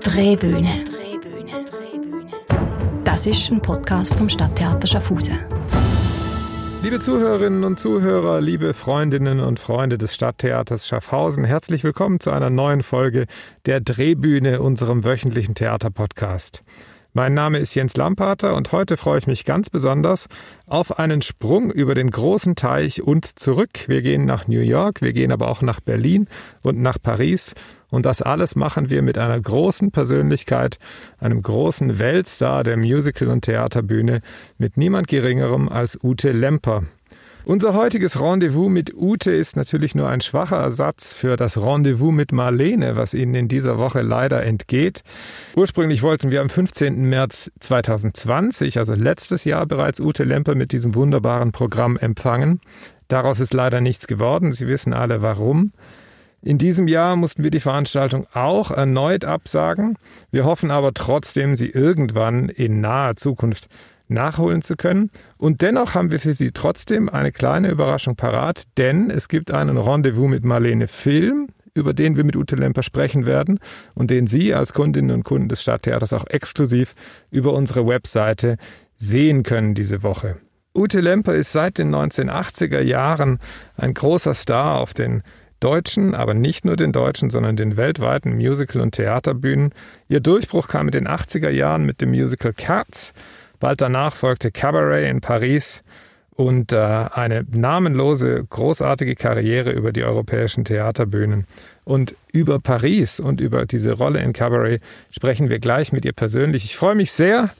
Drehbühne. Das ist ein Podcast vom Stadttheater Schaffhausen. Liebe Zuhörerinnen und Zuhörer, liebe Freundinnen und Freunde des Stadttheaters Schaffhausen, herzlich willkommen zu einer neuen Folge der Drehbühne, unserem wöchentlichen Theaterpodcast. Mein Name ist Jens Lampater und heute freue ich mich ganz besonders auf einen Sprung über den großen Teich und zurück. Wir gehen nach New York, wir gehen aber auch nach Berlin und nach Paris und das alles machen wir mit einer großen Persönlichkeit, einem großen Weltstar der Musical- und Theaterbühne, mit niemand Geringerem als Ute Lemper. Unser heutiges Rendezvous mit Ute ist natürlich nur ein schwacher Ersatz für das Rendezvous mit Marlene, was Ihnen in dieser Woche leider entgeht. Ursprünglich wollten wir am 15. März 2020, also letztes Jahr bereits Ute Lemper mit diesem wunderbaren Programm empfangen. Daraus ist leider nichts geworden. Sie wissen alle warum. In diesem Jahr mussten wir die Veranstaltung auch erneut absagen. Wir hoffen aber trotzdem, sie irgendwann in naher Zukunft nachholen zu können. Und dennoch haben wir für Sie trotzdem eine kleine Überraschung parat, denn es gibt einen Rendezvous mit Marlene Film, über den wir mit Ute Lemper sprechen werden und den Sie als Kundinnen und Kunden des Stadttheaters auch exklusiv über unsere Webseite sehen können diese Woche. Ute Lemper ist seit den 1980er Jahren ein großer Star auf den deutschen, aber nicht nur den deutschen, sondern den weltweiten Musical- und Theaterbühnen. Ihr Durchbruch kam in den 80er Jahren mit dem Musical Cats Bald danach folgte Cabaret in Paris und äh, eine namenlose, großartige Karriere über die europäischen Theaterbühnen. Und über Paris und über diese Rolle in Cabaret sprechen wir gleich mit ihr persönlich. Ich freue mich sehr,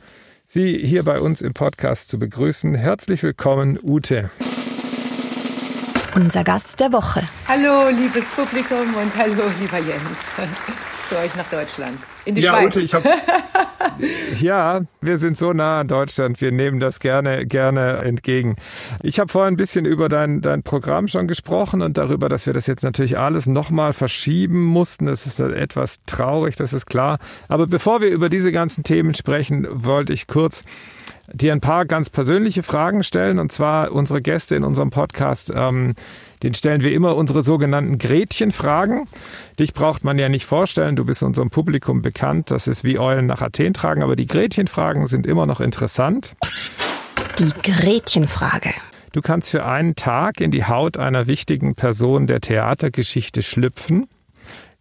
Sie hier bei uns im Podcast zu begrüßen. Herzlich willkommen, Ute. Unser Gast der Woche. Hallo, liebes Publikum und hallo, lieber Jens zu euch nach Deutschland. In die ja, Schweiz. Ute, ich hab, ja, wir sind so nah an Deutschland. Wir nehmen das gerne, gerne entgegen. Ich habe vorhin ein bisschen über dein, dein Programm schon gesprochen und darüber, dass wir das jetzt natürlich alles nochmal verschieben mussten. Das ist etwas traurig, das ist klar. Aber bevor wir über diese ganzen Themen sprechen, wollte ich kurz dir ein paar ganz persönliche Fragen stellen. Und zwar unsere Gäste in unserem Podcast. Ähm, den stellen wir immer unsere sogenannten Gretchenfragen. Dich braucht man ja nicht vorstellen, du bist unserem Publikum bekannt. Das ist wie Eulen nach Athen tragen, aber die Gretchenfragen sind immer noch interessant. Die Gretchenfrage. Du kannst für einen Tag in die Haut einer wichtigen Person der Theatergeschichte schlüpfen.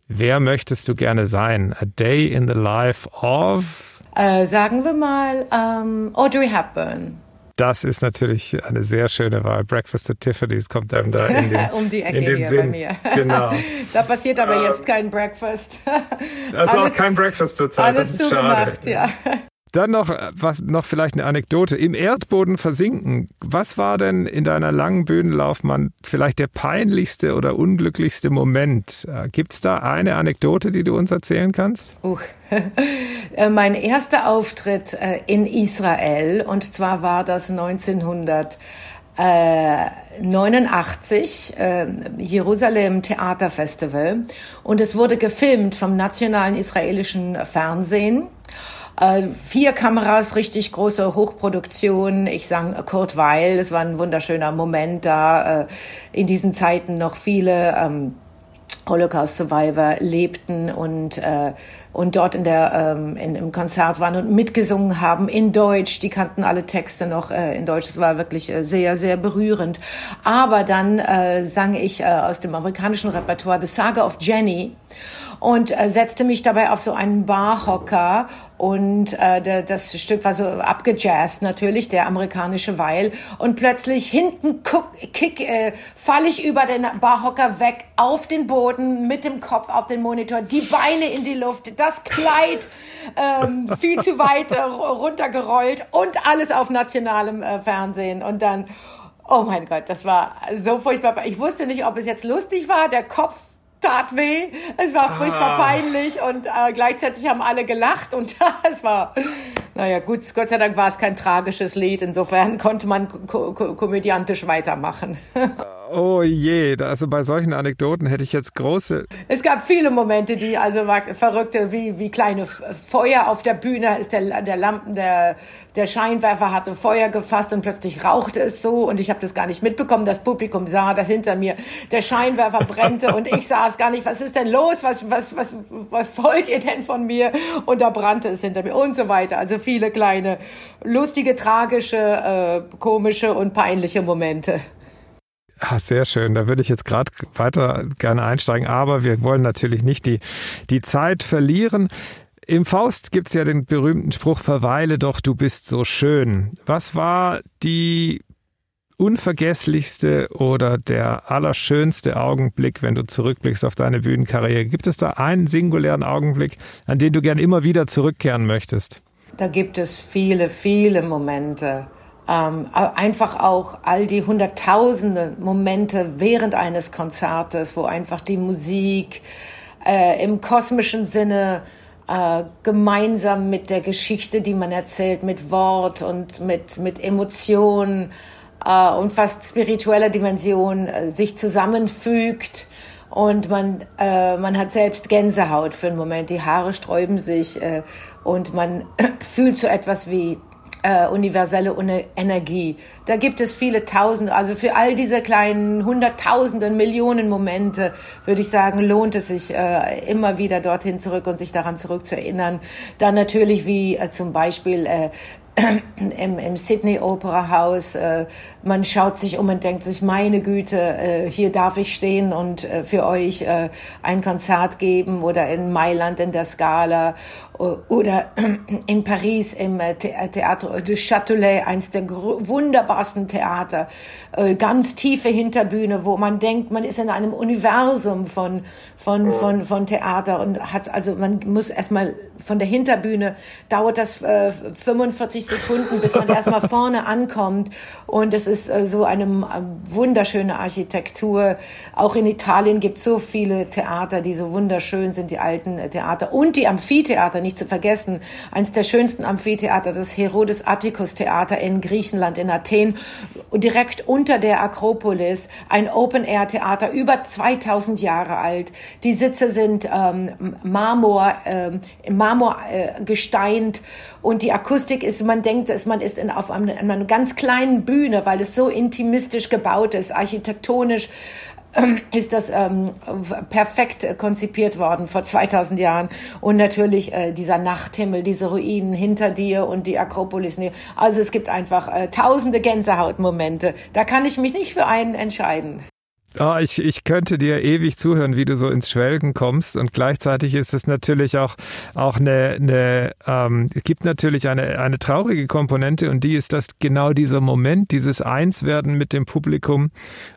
Wer möchtest du gerne sein? A Day in the Life of? Äh, sagen wir mal ähm, Audrey Hepburn. Das ist natürlich eine sehr schöne Wahl. Breakfast at Tiffany's kommt einem da in den, um die Ecke in den hier Sinn. bei mir. Genau. da passiert aber jetzt kein Breakfast. Also alles, auch kein Breakfast zurzeit. Alles das ist zugemacht, schade. ja. Dann noch äh, was noch vielleicht eine Anekdote im Erdboden versinken. Was war denn in deiner langen Bühnenlaufbahn vielleicht der peinlichste oder unglücklichste Moment? Äh, Gibt es da eine Anekdote, die du uns erzählen kannst? Uh, mein erster Auftritt in Israel und zwar war das 1989 äh, Jerusalem Theaterfestival und es wurde gefilmt vom nationalen israelischen Fernsehen äh, vier Kameras, richtig große Hochproduktion. Ich sang Kurt Weil, es war ein wunderschöner Moment da. Äh, in diesen Zeiten noch viele ähm, Holocaust-Survivor lebten und äh, und dort in der ähm, in, im Konzert waren und mitgesungen haben in Deutsch. Die kannten alle Texte noch äh, in Deutsch. Es war wirklich äh, sehr sehr berührend. Aber dann äh, sang ich äh, aus dem amerikanischen Repertoire The Saga of Jenny und äh, setzte mich dabei auf so einen Barhocker und äh, das Stück war so abgejazzt natürlich, der amerikanische Weil und plötzlich hinten guck, kick, äh, falle ich über den Barhocker weg auf den Boden mit dem Kopf auf den Monitor, die Beine in die Luft, das Kleid ähm, viel zu weit äh, runtergerollt und alles auf nationalem äh, Fernsehen und dann Oh mein Gott, das war so furchtbar. Ich wusste nicht, ob es jetzt lustig war. Der Kopf tat weh, es war furchtbar ah. peinlich und äh, gleichzeitig haben alle gelacht und es war, naja gut, Gott sei Dank war es kein tragisches Lied, insofern konnte man ko ko komödiantisch weitermachen. Oh je, also bei solchen Anekdoten hätte ich jetzt große. Es gab viele Momente, die also verrückte, wie, wie kleine Feuer auf der Bühne ist der, der Lampen, der, der Scheinwerfer hatte Feuer gefasst und plötzlich rauchte es so und ich habe das gar nicht mitbekommen. Das Publikum sah, dass hinter mir der Scheinwerfer brennte und ich sah es gar nicht. Was ist denn los? Was, was, was, was wollt ihr denn von mir? Und da brannte es hinter mir und so weiter. Also viele kleine, lustige, tragische, äh, komische und peinliche Momente. Ah, sehr schön. Da würde ich jetzt gerade weiter gerne einsteigen, aber wir wollen natürlich nicht die, die Zeit verlieren. Im Faust gibt es ja den berühmten Spruch, verweile doch, du bist so schön. Was war die unvergesslichste oder der allerschönste Augenblick, wenn du zurückblickst auf deine Bühnenkarriere? Gibt es da einen singulären Augenblick, an den du gern immer wieder zurückkehren möchtest? Da gibt es viele, viele Momente ähm, einfach auch all die hunderttausende Momente während eines Konzertes, wo einfach die Musik äh, im kosmischen Sinne äh, gemeinsam mit der Geschichte, die man erzählt, mit Wort und mit, mit Emotion äh, und fast spiritueller Dimension äh, sich zusammenfügt. Und man, äh, man hat selbst Gänsehaut für einen Moment, die Haare sträuben sich äh, und man fühlt so etwas wie äh, universelle Energie. Da gibt es viele Tausende, also für all diese kleinen Hunderttausenden, Millionen Momente, würde ich sagen, lohnt es sich äh, immer wieder dorthin zurück und sich daran zurückzuerinnern. Dann natürlich wie äh, zum Beispiel äh, im, im Sydney Opera House. Äh, man schaut sich um und denkt sich, meine Güte, äh, hier darf ich stehen und äh, für euch äh, ein Konzert geben oder in Mailand in der Scala oder in Paris im äh, äh, Theater du Châtelet, eins der wunderbarsten Theater, äh, ganz tiefe Hinterbühne, wo man denkt, man ist in einem Universum von, von, von, von Theater und hat, also man muss erstmal von der Hinterbühne, dauert das 45 Sekunden, bis man erstmal vorne ankommt. Und es ist so eine wunderschöne Architektur. Auch in Italien gibt es so viele Theater, die so wunderschön sind, die alten Theater. Und die Amphitheater, nicht zu vergessen, eines der schönsten Amphitheater, das Herodes Atticus Theater in Griechenland, in Athen, direkt unter der Akropolis, ein Open-Air-Theater, über 2000 Jahre alt. Die Sitze sind ähm, Marmor, ähm, Marmor äh, gesteint und die Akustik ist, man denkt, dass man ist in, auf einer, einer ganz kleinen Bühne, weil es so intimistisch gebaut ist, architektonisch ist das ähm, perfekt konzipiert worden vor 2000 Jahren. Und natürlich äh, dieser Nachthimmel, diese Ruinen hinter dir und die Akropolis. Also es gibt einfach äh, tausende Gänsehautmomente. Da kann ich mich nicht für einen entscheiden. Oh, ich, ich könnte dir ewig zuhören, wie du so ins Schwelgen kommst. Und gleichzeitig ist es natürlich auch, auch eine, eine ähm, es gibt natürlich eine, eine traurige Komponente und die ist, dass genau dieser Moment, dieses Einswerden mit dem Publikum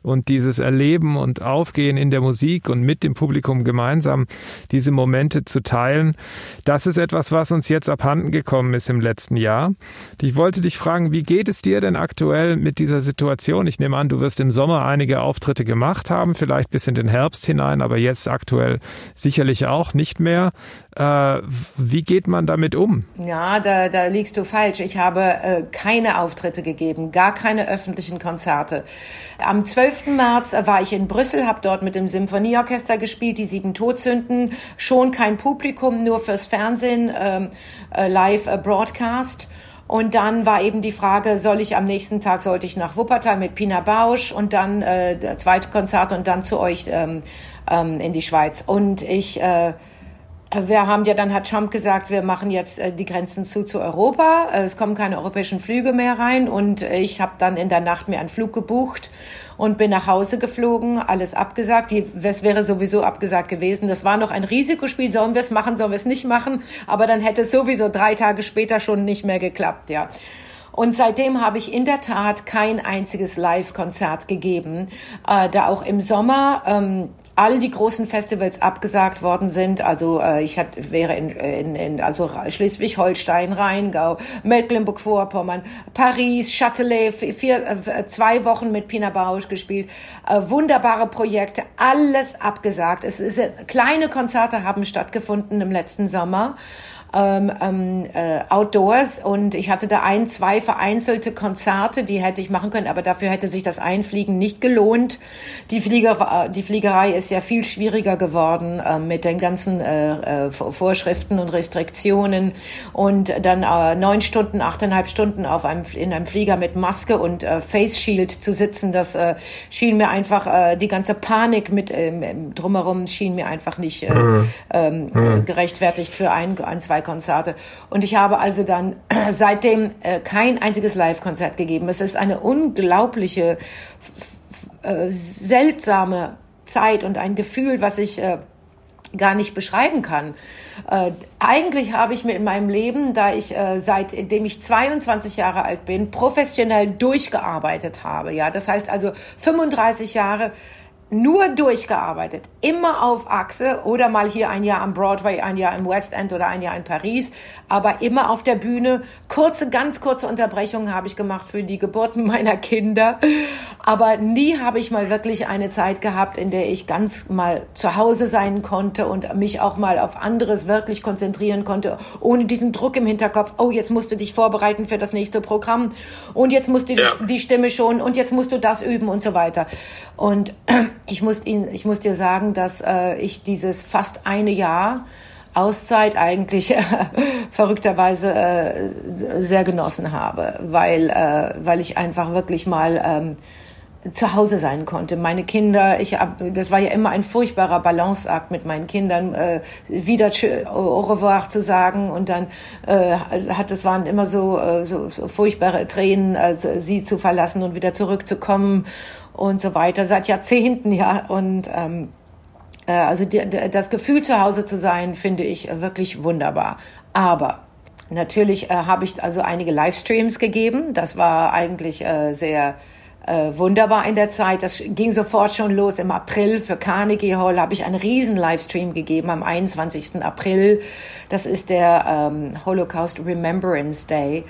und dieses Erleben und Aufgehen in der Musik und mit dem Publikum gemeinsam diese Momente zu teilen, das ist etwas, was uns jetzt abhanden gekommen ist im letzten Jahr. Ich wollte dich fragen, wie geht es dir denn aktuell mit dieser Situation? Ich nehme an, du wirst im Sommer einige Auftritte gemacht gemacht haben, vielleicht bis in den Herbst hinein, aber jetzt aktuell sicherlich auch nicht mehr. Äh, wie geht man damit um? Ja, da, da liegst du falsch. Ich habe äh, keine Auftritte gegeben, gar keine öffentlichen Konzerte. Am 12. März war ich in Brüssel, habe dort mit dem Symphonieorchester gespielt, die Sieben Todsünden. Schon kein Publikum, nur fürs Fernsehen, ähm, äh, live äh, Broadcast. Und dann war eben die Frage, soll ich am nächsten Tag, sollte ich nach Wuppertal mit Pina Bausch und dann äh, der zweite Konzert und dann zu euch ähm, ähm, in die Schweiz. Und ich... Äh, wir haben ja dann hat Trump gesagt, wir machen jetzt äh, die Grenzen zu zu Europa. Äh, es kommen keine europäischen Flüge mehr rein und ich habe dann in der Nacht mir einen Flug gebucht und bin nach Hause geflogen, alles abgesagt. Die, das wäre sowieso abgesagt gewesen. Das war noch ein Risikospiel. Sollen wir es machen, sollen wir es nicht machen? Aber dann hätte es sowieso drei Tage später schon nicht mehr geklappt, ja. Und seitdem habe ich in der Tat kein einziges Live-Konzert gegeben, äh, da auch im Sommer ähm, all die großen Festivals abgesagt worden sind. Also äh, ich hat, wäre in, in, in also Schleswig-Holstein, Rheingau, Mecklenburg-Vorpommern, Paris, Châtelet, vier, äh, zwei Wochen mit Pina Bausch gespielt. Äh, wunderbare Projekte, alles abgesagt. Es ist, kleine Konzerte haben stattgefunden im letzten Sommer ähm, ähm, äh, Outdoors und ich hatte da ein, zwei vereinzelte Konzerte, die hätte ich machen können, aber dafür hätte sich das Einfliegen nicht gelohnt. Die, Flieger, die Fliegerei ist ja viel schwieriger geworden äh, mit den ganzen äh, äh, Vorschriften und Restriktionen und dann äh, neun Stunden, achteinhalb Stunden auf einem, in einem Flieger mit Maske und äh, Face Shield zu sitzen, das äh, schien mir einfach, äh, die ganze Panik mit ähm, drumherum schien mir einfach nicht äh, ähm, mhm. gerechtfertigt für ein, ein, zwei Konzerte. Und ich habe also dann seitdem äh, kein einziges Live-Konzert gegeben. Es ist eine unglaubliche, äh, seltsame Zeit und ein Gefühl, was ich äh, gar nicht beschreiben kann. Äh, eigentlich habe ich mir in meinem Leben, da ich äh, seitdem ich 22 Jahre alt bin, professionell durchgearbeitet habe. Ja, das heißt also 35 Jahre nur durchgearbeitet, immer auf Achse oder mal hier ein Jahr am Broadway, ein Jahr im West End oder ein Jahr in Paris, aber immer auf der Bühne. Kurze, ganz kurze Unterbrechungen habe ich gemacht für die Geburten meiner Kinder, aber nie habe ich mal wirklich eine Zeit gehabt, in der ich ganz mal zu Hause sein konnte und mich auch mal auf anderes wirklich konzentrieren konnte, ohne diesen Druck im Hinterkopf. Oh, jetzt musst du dich vorbereiten für das nächste Programm und jetzt musst du ja. die, die Stimme schon und jetzt musst du das üben und so weiter. Und ich muss, Ihnen, ich muss dir sagen, dass äh, ich dieses fast eine Jahr Auszeit eigentlich äh, verrückterweise äh, sehr genossen habe, weil, äh, weil ich einfach wirklich mal ähm, zu Hause sein konnte. Meine Kinder, ich hab, das war ja immer ein furchtbarer Balanceakt mit meinen Kindern, äh, wieder au revoir zu sagen und dann äh, hat es waren immer so, äh, so, so furchtbare Tränen, also sie zu verlassen und wieder zurückzukommen und so weiter seit Jahrzehnten ja und ähm, äh, also die, das Gefühl zu Hause zu sein finde ich wirklich wunderbar. Aber natürlich äh, habe ich also einige Livestreams gegeben. Das war eigentlich äh, sehr äh, wunderbar in der Zeit. Das ging sofort schon los. Im April für Carnegie Hall habe ich einen riesen Livestream gegeben am 21. April. Das ist der ähm, Holocaust Remembrance Day.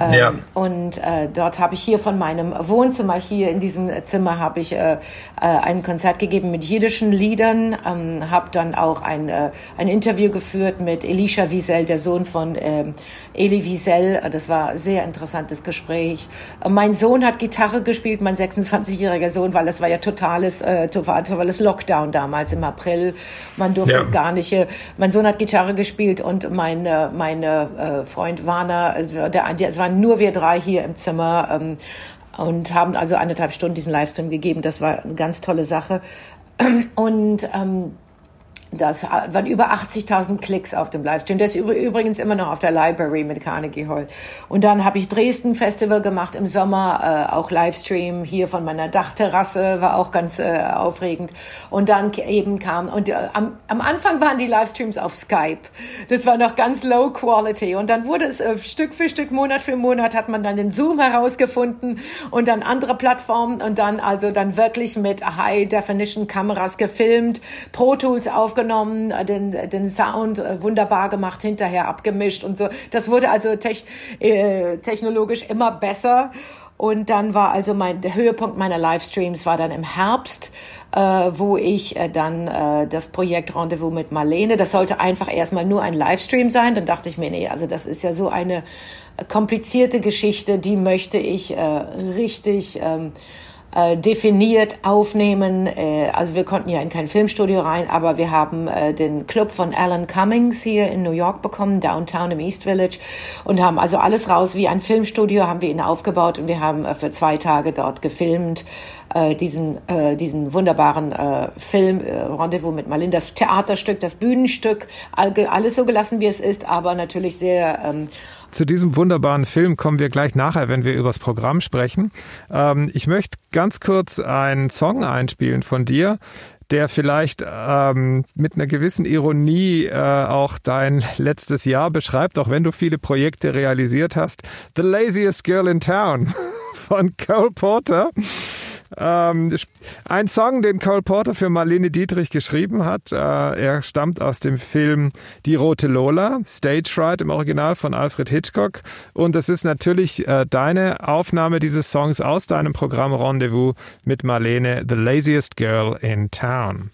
Ähm, ja. Und äh, dort habe ich hier von meinem Wohnzimmer, hier in diesem Zimmer, habe ich äh, äh, ein Konzert gegeben mit jiddischen Liedern, ähm, habe dann auch ein, äh, ein Interview geführt mit Elisha Wiesel, der Sohn von äh, Eli Wiesel. Das war ein sehr interessantes Gespräch. Äh, mein Sohn hat Gitarre gespielt, mein 26-jähriger Sohn, weil es war ja totales, äh, totales Lockdown damals im April. Man durfte ja. gar nicht. Äh, mein Sohn hat Gitarre gespielt und mein, äh, mein äh, Freund Warner, äh, der, der, es waren nur wir drei hier im Zimmer. Ähm, und haben also eineinhalb Stunden diesen Livestream gegeben. Das war eine ganz tolle Sache. Und ähm, das waren über 80.000 Klicks auf dem Livestream. Der ist übrigens immer noch auf der Library mit Carnegie Hall. Und dann habe ich Dresden Festival gemacht im Sommer, äh, auch Livestream hier von meiner Dachterrasse, war auch ganz äh, aufregend. Und dann eben kam, und äh, am, am Anfang waren die Livestreams auf Skype. Das war noch ganz low quality. Und dann wurde es äh, Stück für Stück, Monat für Monat hat man dann den Zoom herausgefunden und dann andere Plattformen und dann also dann wirklich mit High Definition Kameras gefilmt, Pro Tools aufgenommen aufgenommen, äh, den, den Sound äh, wunderbar gemacht, hinterher abgemischt und so. Das wurde also tech, äh, technologisch immer besser. Und dann war also mein, der Höhepunkt meiner Livestreams war dann im Herbst, äh, wo ich äh, dann äh, das Projekt Rendezvous mit Marlene, das sollte einfach erstmal nur ein Livestream sein. Dann dachte ich mir, nee, also das ist ja so eine komplizierte Geschichte, die möchte ich äh, richtig ähm, äh, definiert aufnehmen. Äh, also wir konnten ja in kein Filmstudio rein, aber wir haben äh, den Club von Alan Cummings hier in New York bekommen, downtown im East Village und haben also alles raus wie ein Filmstudio haben wir ihn aufgebaut und wir haben äh, für zwei Tage dort gefilmt äh, diesen äh, diesen wunderbaren äh, Film äh, Rendezvous mit Marlene, das Theaterstück, das Bühnenstück, alles so gelassen wie es ist, aber natürlich sehr ähm, zu diesem wunderbaren Film kommen wir gleich nachher, wenn wir über das Programm sprechen. Ähm, ich möchte ganz kurz einen Song einspielen von dir, der vielleicht ähm, mit einer gewissen Ironie äh, auch dein letztes Jahr beschreibt, auch wenn du viele Projekte realisiert hast. The Laziest Girl in Town von Cole Porter. Ähm, ein Song, den Cole Porter für Marlene Dietrich geschrieben hat. Äh, er stammt aus dem Film Die Rote Lola, Stage Fright im Original von Alfred Hitchcock. Und das ist natürlich äh, deine Aufnahme dieses Songs aus deinem Programm Rendezvous mit Marlene, The Laziest Girl in Town.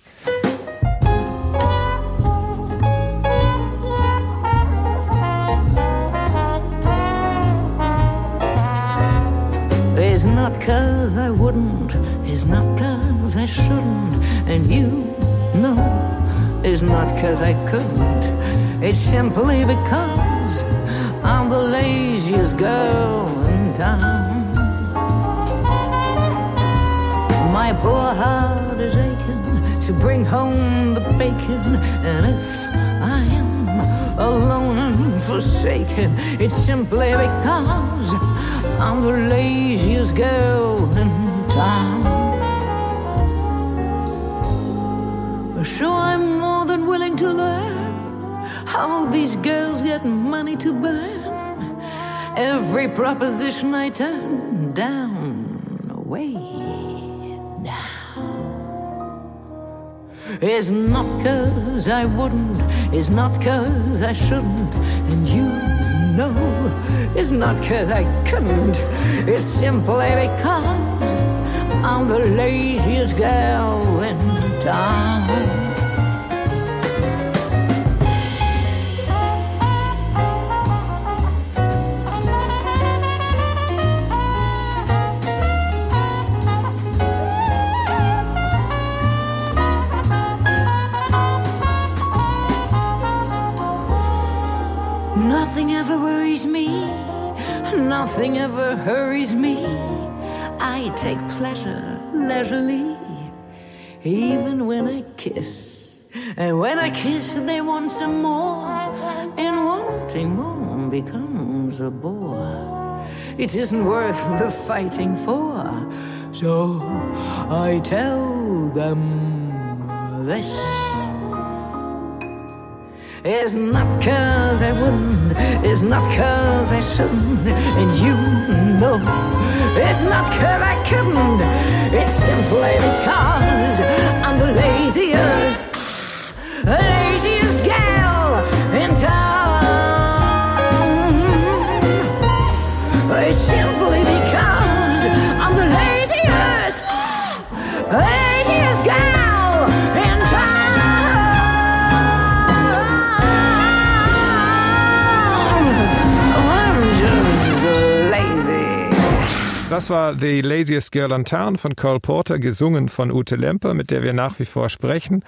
It's not cause I wouldn't, it's not cause I shouldn't, and you know it's not cause I couldn't, it's simply because I'm the laziest girl in town. My poor heart is aching to bring home the bacon, and if I am alone and forsaken, it's simply because I'm the laziest girl in town. Sure, I'm more than willing to learn how these girls get money to burn. Every proposition I turn down, way down. It's not cause I wouldn't, it's not cause I shouldn't, and you know it's not couldn't, it's simply because I'm the laziest girl in town. Nothing ever hurries me. I take pleasure leisurely, even when I kiss. And when I kiss, they want some more, and wanting more becomes a bore. It isn't worth the fighting for, so I tell them this. It's not cause I wouldn't, it's not cause I shouldn't, and you know. It's not cause I couldn't, it's simply because I'm the laziest, Das war The Laziest Girl on Town von Cole Porter, gesungen von Ute Lemper, mit der wir nach wie vor sprechen.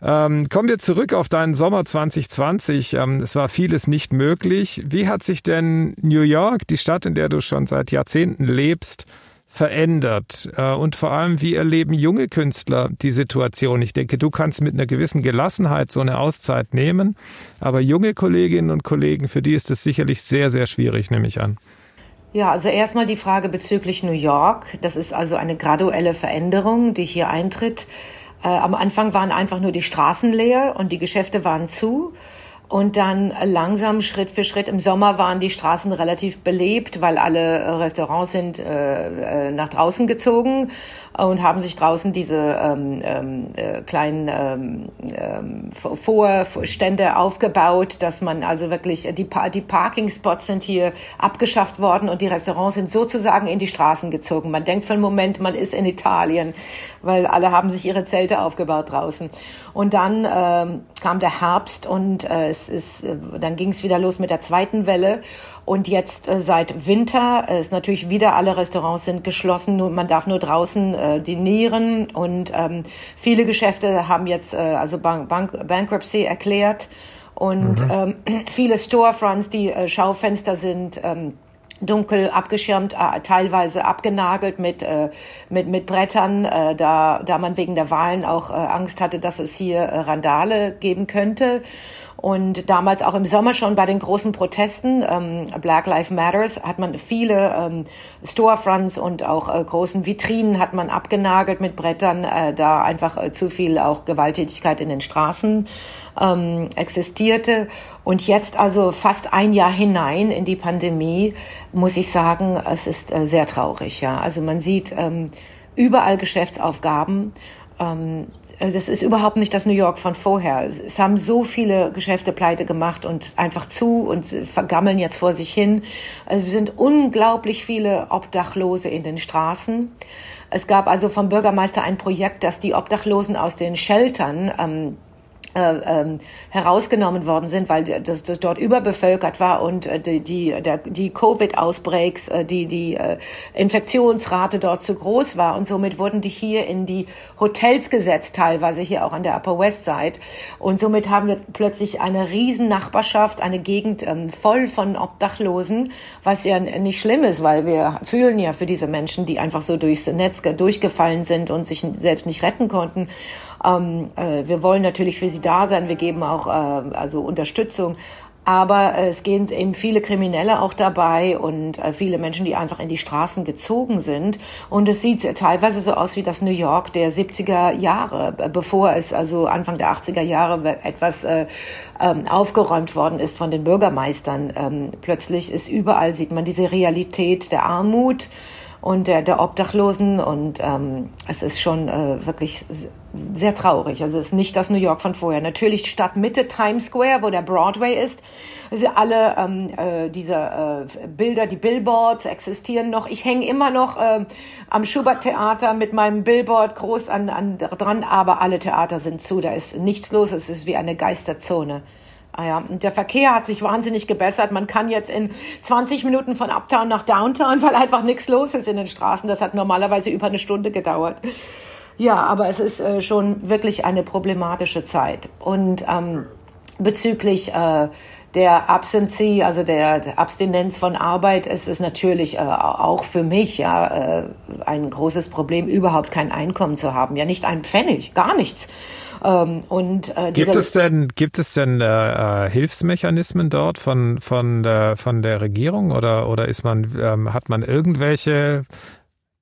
Ähm, kommen wir zurück auf deinen Sommer 2020. Ähm, es war vieles nicht möglich. Wie hat sich denn New York, die Stadt, in der du schon seit Jahrzehnten lebst, verändert? Äh, und vor allem, wie erleben junge Künstler die Situation? Ich denke, du kannst mit einer gewissen Gelassenheit so eine Auszeit nehmen, aber junge Kolleginnen und Kollegen, für die ist es sicherlich sehr, sehr schwierig, nehme ich an. Ja, also erstmal die Frage bezüglich New York. Das ist also eine graduelle Veränderung, die hier eintritt. Äh, am Anfang waren einfach nur die Straßen leer und die Geschäfte waren zu. Und dann langsam, Schritt für Schritt, im Sommer waren die Straßen relativ belebt, weil alle äh, Restaurants sind äh, äh, nach draußen gezogen und haben sich draußen diese ähm, ähm, äh, kleinen ähm, ähm, Vorstände aufgebaut, dass man also wirklich, die, pa die Parkingspots sind hier abgeschafft worden und die Restaurants sind sozusagen in die Straßen gezogen. Man denkt für einen Moment, man ist in Italien, weil alle haben sich ihre Zelte aufgebaut draußen. Und dann ähm, kam der Herbst und äh, es ist, äh, dann ging es wieder los mit der zweiten Welle. Und jetzt äh, seit Winter äh, ist natürlich wieder alle Restaurants sind geschlossen, nur, man darf nur draußen äh, dinieren und ähm, viele Geschäfte haben jetzt äh, also Bank, Bank, Bankruptcy erklärt und ähm, viele Storefronts, die äh, Schaufenster sind ähm, dunkel abgeschirmt, äh, teilweise abgenagelt mit, äh, mit, mit Brettern, äh, da, da man wegen der Wahlen auch Angst hatte, dass es hier Randale geben könnte. Und damals auch im Sommer schon bei den großen Protesten, ähm, Black Lives Matters, hat man viele ähm, Storefronts und auch äh, großen Vitrinen hat man abgenagelt mit Brettern, äh, da einfach äh, zu viel auch Gewalttätigkeit in den Straßen ähm, existierte. Und jetzt also fast ein Jahr hinein in die Pandemie, muss ich sagen, es ist äh, sehr traurig. Ja, also man sieht ähm, überall Geschäftsaufgaben. Ähm, das ist überhaupt nicht das New York von vorher. Es haben so viele Geschäfte pleite gemacht und einfach zu und vergammeln jetzt vor sich hin. Also sind unglaublich viele Obdachlose in den Straßen. Es gab also vom Bürgermeister ein Projekt, dass die Obdachlosen aus den Sheltern ähm, äh, ähm, herausgenommen worden sind, weil das, das dort überbevölkert war und äh, die, die, die Covid-Ausbreaks, äh, die, die äh, Infektionsrate dort zu groß war und somit wurden die hier in die Hotels gesetzt, teilweise hier auch an der Upper West Side und somit haben wir plötzlich eine riesen Nachbarschaft, eine Gegend ähm, voll von Obdachlosen, was ja nicht schlimm ist, weil wir fühlen ja für diese Menschen, die einfach so durchs Netz durchgefallen sind und sich selbst nicht retten konnten. Ähm, äh, wir wollen natürlich für sie da sein, wir geben auch äh, also Unterstützung. Aber äh, es gehen eben viele Kriminelle auch dabei und äh, viele Menschen, die einfach in die Straßen gezogen sind. Und es sieht teilweise so aus wie das New York der 70er Jahre, bevor es also Anfang der 80er Jahre etwas äh, ähm, aufgeräumt worden ist von den Bürgermeistern. Ähm, plötzlich ist überall, sieht man diese Realität der Armut und der, der Obdachlosen und ähm, es ist schon äh, wirklich sehr traurig. Also es ist nicht das New York von vorher. Natürlich Stadtmitte Times Square, wo der Broadway ist. Also alle ähm, äh, diese äh, Bilder, die Billboards existieren noch. Ich hänge immer noch äh, am Schubert Theater mit meinem Billboard groß an, an dran, aber alle Theater sind zu. Da ist nichts los. Es ist wie eine Geisterzone. Ah ja, und der Verkehr hat sich wahnsinnig gebessert. Man kann jetzt in 20 Minuten von Uptown nach Downtown, weil einfach nichts los ist in den Straßen. Das hat normalerweise über eine Stunde gedauert. Ja, aber es ist äh, schon wirklich eine problematische Zeit. Und ähm, bezüglich äh, der Absentie, also der, Abstinenz von Arbeit, ist es natürlich äh, auch für mich ja äh, ein großes Problem, überhaupt kein Einkommen zu haben. Ja, nicht ein Pfennig, gar nichts. Ähm, und äh, gibt es denn gibt es denn äh, äh, Hilfsmechanismen dort von von der von der Regierung oder oder ist man ähm, hat man irgendwelche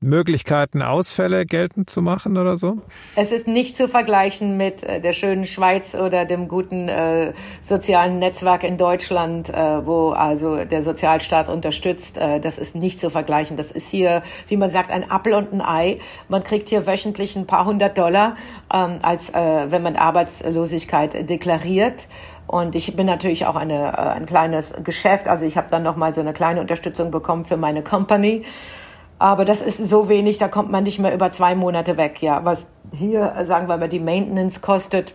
Möglichkeiten, Ausfälle geltend zu machen oder so? Es ist nicht zu vergleichen mit äh, der schönen Schweiz oder dem guten äh, sozialen Netzwerk in Deutschland, äh, wo also der Sozialstaat unterstützt. Äh, das ist nicht zu vergleichen. Das ist hier, wie man sagt, ein Apfel und ein Ei. Man kriegt hier wöchentlich ein paar hundert Dollar, ähm, als äh, wenn man Arbeitslosigkeit deklariert. Und ich bin natürlich auch eine, äh, ein kleines Geschäft. Also ich habe dann noch mal so eine kleine Unterstützung bekommen für meine Company. Aber das ist so wenig, da kommt man nicht mehr über zwei Monate weg. Ja, was hier, sagen wir mal, die Maintenance kostet,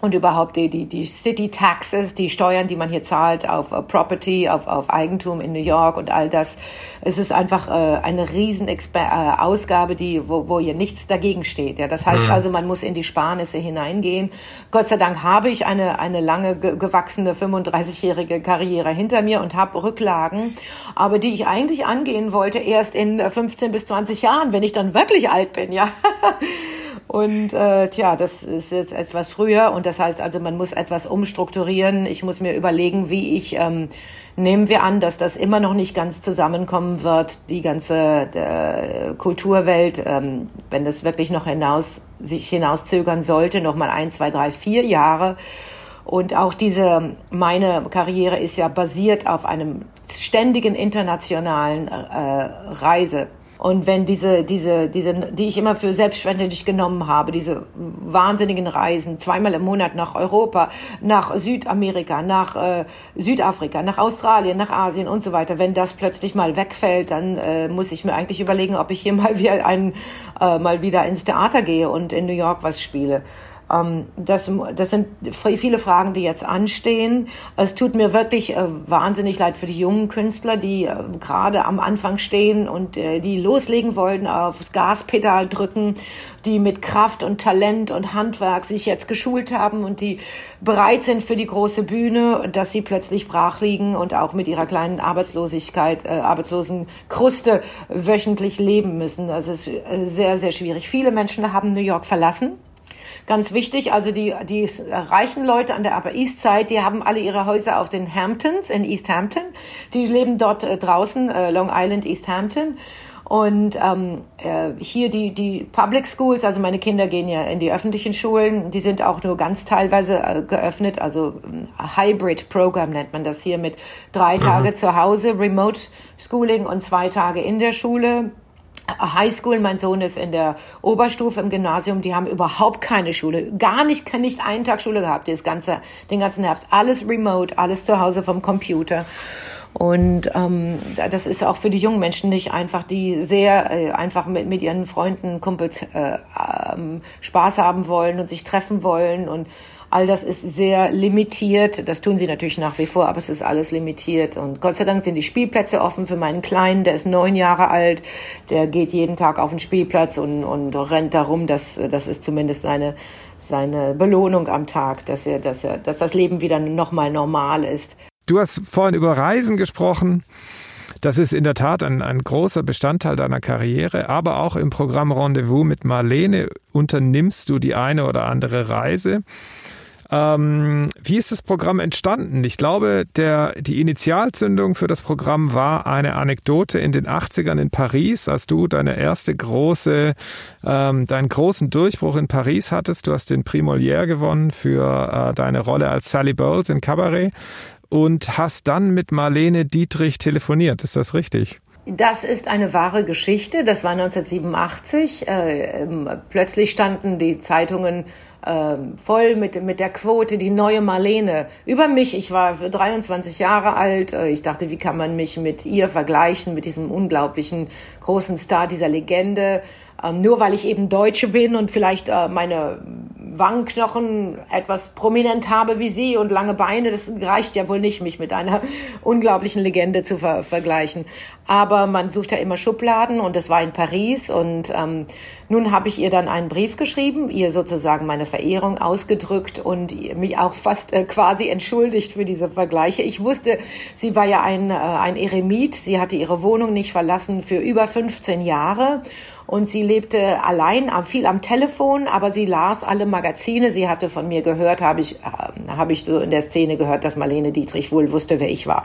und überhaupt die, die, die City Taxes, die Steuern, die man hier zahlt auf uh, Property, auf, auf Eigentum in New York und all das. Es ist einfach äh, eine riesen Exper äh, Ausgabe, die, wo, wo hier nichts dagegen steht. Ja, das heißt mhm. also, man muss in die Sparnisse hineingehen. Gott sei Dank habe ich eine, eine lange ge gewachsene 35-jährige Karriere hinter mir und habe Rücklagen, aber die ich eigentlich angehen wollte erst in 15 bis 20 Jahren, wenn ich dann wirklich alt bin, ja. Und äh, tja, das ist jetzt etwas früher und das heißt also, man muss etwas umstrukturieren. Ich muss mir überlegen, wie ich, ähm, nehmen wir an, dass das immer noch nicht ganz zusammenkommen wird, die ganze äh, Kulturwelt, ähm, wenn das wirklich noch hinaus, sich hinauszögern sollte, noch mal ein, zwei, drei, vier Jahre. Und auch diese, meine Karriere ist ja basiert auf einem ständigen internationalen äh, Reise. Und wenn diese, diese, diese, die ich immer für selbstverständlich genommen habe, diese wahnsinnigen Reisen, zweimal im Monat nach Europa, nach Südamerika, nach äh, Südafrika, nach Australien, nach Asien und so weiter, wenn das plötzlich mal wegfällt, dann äh, muss ich mir eigentlich überlegen, ob ich hier mal wieder, ein, äh, mal wieder ins Theater gehe und in New York was spiele. Ähm, das, das sind viele Fragen, die jetzt anstehen. Es tut mir wirklich äh, wahnsinnig leid für die jungen Künstler, die äh, gerade am Anfang stehen und äh, die loslegen wollen, aufs Gaspedal drücken, die mit Kraft und Talent und Handwerk sich jetzt geschult haben und die bereit sind für die große Bühne, dass sie plötzlich brach liegen und auch mit ihrer kleinen Arbeitslosigkeit, äh, arbeitslosen Kruste wöchentlich leben müssen. Das ist sehr, sehr schwierig. Viele Menschen haben New York verlassen Ganz wichtig, also die, die reichen Leute an der Upper East Side, die haben alle ihre Häuser auf den Hamptons in East Hampton. Die leben dort äh, draußen, äh, Long Island, East Hampton. Und ähm, äh, hier die, die Public Schools, also meine Kinder gehen ja in die öffentlichen Schulen, die sind auch nur ganz teilweise äh, geöffnet, also äh, Hybrid Program nennt man das hier mit drei mhm. Tage zu Hause, Remote Schooling und zwei Tage in der Schule. Highschool, mein Sohn ist in der Oberstufe im Gymnasium, die haben überhaupt keine Schule, gar nicht, nicht einen Tag Schule gehabt, das ganze, den ganzen Herbst, alles remote, alles zu Hause vom Computer. Und ähm, das ist auch für die jungen Menschen nicht einfach, die sehr äh, einfach mit, mit ihren Freunden, Kumpels äh, ähm, Spaß haben wollen und sich treffen wollen. Und all das ist sehr limitiert. Das tun sie natürlich nach wie vor, aber es ist alles limitiert. Und Gott sei Dank sind die Spielplätze offen für meinen Kleinen, der ist neun Jahre alt. Der geht jeden Tag auf den Spielplatz und, und rennt darum. Das, das ist zumindest seine seine Belohnung am Tag, dass er, dass er, dass das Leben wieder nochmal normal ist. Du hast vorhin über Reisen gesprochen. Das ist in der Tat ein, ein großer Bestandteil deiner Karriere, aber auch im Programm Rendezvous mit Marlene unternimmst du die eine oder andere Reise. Ähm, wie ist das Programm entstanden? Ich glaube, der, die Initialzündung für das Programm war eine Anekdote in den 80ern in Paris, als du deine erste große, ähm, deinen großen Durchbruch in Paris hattest. Du hast den Prix Molière gewonnen für äh, deine Rolle als Sally Bowles in Cabaret und hast dann mit Marlene Dietrich telefoniert. Ist das richtig? Das ist eine wahre Geschichte. Das war 1987. Äh, ähm, plötzlich standen die Zeitungen äh, voll mit, mit der Quote, die neue Marlene. Über mich, ich war 23 Jahre alt. Äh, ich dachte, wie kann man mich mit ihr vergleichen, mit diesem unglaublichen großen Star dieser Legende. Ähm, nur weil ich eben Deutsche bin und vielleicht äh, meine Wangenknochen etwas prominent habe wie sie und lange Beine, das reicht ja wohl nicht, mich mit einer unglaublichen Legende zu ver vergleichen. Aber man sucht ja immer Schubladen und das war in Paris und ähm, nun habe ich ihr dann einen Brief geschrieben, ihr sozusagen meine Verehrung ausgedrückt und mich auch fast äh, quasi entschuldigt für diese Vergleiche. Ich wusste, sie war ja ein, äh, ein Eremit, sie hatte ihre Wohnung nicht verlassen für über 15 Jahre und sie lebte allein, viel am Telefon, aber sie las alle Magazine. Sie hatte von mir gehört, habe ich, äh, habe ich so in der Szene gehört, dass Marlene Dietrich wohl wusste, wer ich war.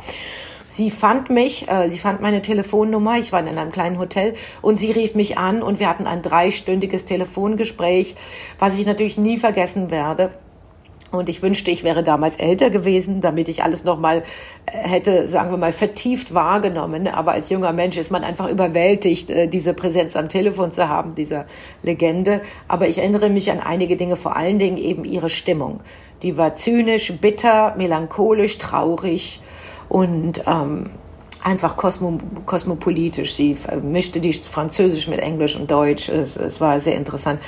Sie fand mich, äh, sie fand meine Telefonnummer, ich war in einem kleinen Hotel und sie rief mich an und wir hatten ein dreistündiges Telefongespräch, was ich natürlich nie vergessen werde. Und ich wünschte, ich wäre damals älter gewesen, damit ich alles nochmal äh, hätte, sagen wir mal, vertieft wahrgenommen. Aber als junger Mensch ist man einfach überwältigt, äh, diese Präsenz am Telefon zu haben, dieser Legende. Aber ich erinnere mich an einige Dinge, vor allen Dingen eben ihre Stimmung. Die war zynisch, bitter, melancholisch, traurig und ähm, einfach kosmo, kosmopolitisch. Sie mischte die Französisch mit Englisch und Deutsch. Es, es war sehr interessant.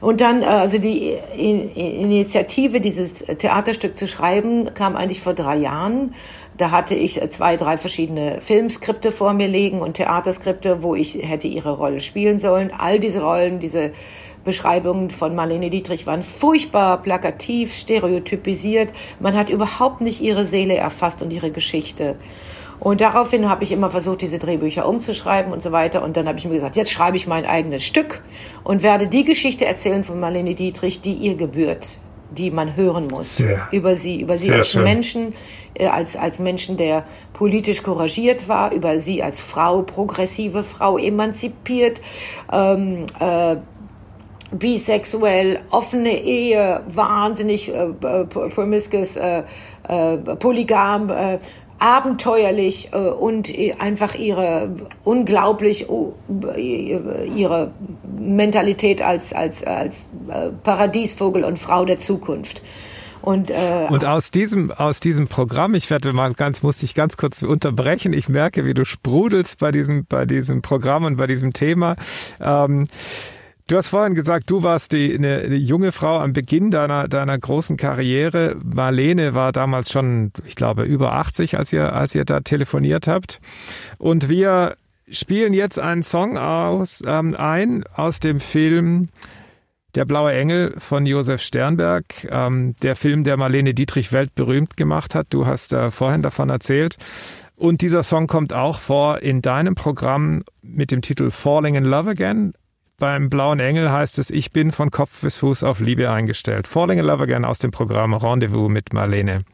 Und dann, äh, also die Initiative, dieses Theaterstück zu schreiben, kam eigentlich vor drei Jahren. Da hatte ich zwei, drei verschiedene Filmskripte vor mir liegen und Theaterskripte, wo ich hätte ihre Rolle spielen sollen. All diese Rollen, diese Beschreibungen von Marlene Dietrich waren furchtbar plakativ, stereotypisiert. Man hat überhaupt nicht ihre Seele erfasst und ihre Geschichte. Und daraufhin habe ich immer versucht, diese Drehbücher umzuschreiben und so weiter. Und dann habe ich mir gesagt, jetzt schreibe ich mein eigenes Stück und werde die Geschichte erzählen von Marlene Dietrich, die ihr gebührt, die man hören muss. Sehr, über sie, über sie als schön. Menschen, äh, als, als Menschen, der politisch couragiert war, über sie als Frau, progressive Frau, emanzipiert, ähm, äh, bisexuell, offene Ehe, wahnsinnig äh, äh promiscuous, äh, äh, polygam, äh, abenteuerlich äh, und einfach ihre unglaublich oh, ihre Mentalität als als als äh, Paradiesvogel und Frau der Zukunft. Und, äh, und aus diesem aus diesem Programm, ich werde mal ganz muss ich ganz kurz unterbrechen. Ich merke, wie du sprudelst bei diesem bei diesem Programm und bei diesem Thema. Ähm, Du hast vorhin gesagt, du warst die, eine, eine, junge Frau am Beginn deiner, deiner großen Karriere. Marlene war damals schon, ich glaube, über 80, als ihr, als ihr da telefoniert habt. Und wir spielen jetzt einen Song aus, ähm, ein aus dem Film Der blaue Engel von Josef Sternberg. Ähm, der Film, der Marlene Dietrich weltberühmt gemacht hat. Du hast äh, vorhin davon erzählt. Und dieser Song kommt auch vor in deinem Programm mit dem Titel Falling in Love Again. Beim Blauen Engel heißt es, ich bin von Kopf bis Fuß auf Liebe eingestellt. Falling in Love Again aus dem Programm Rendezvous mit Marlene.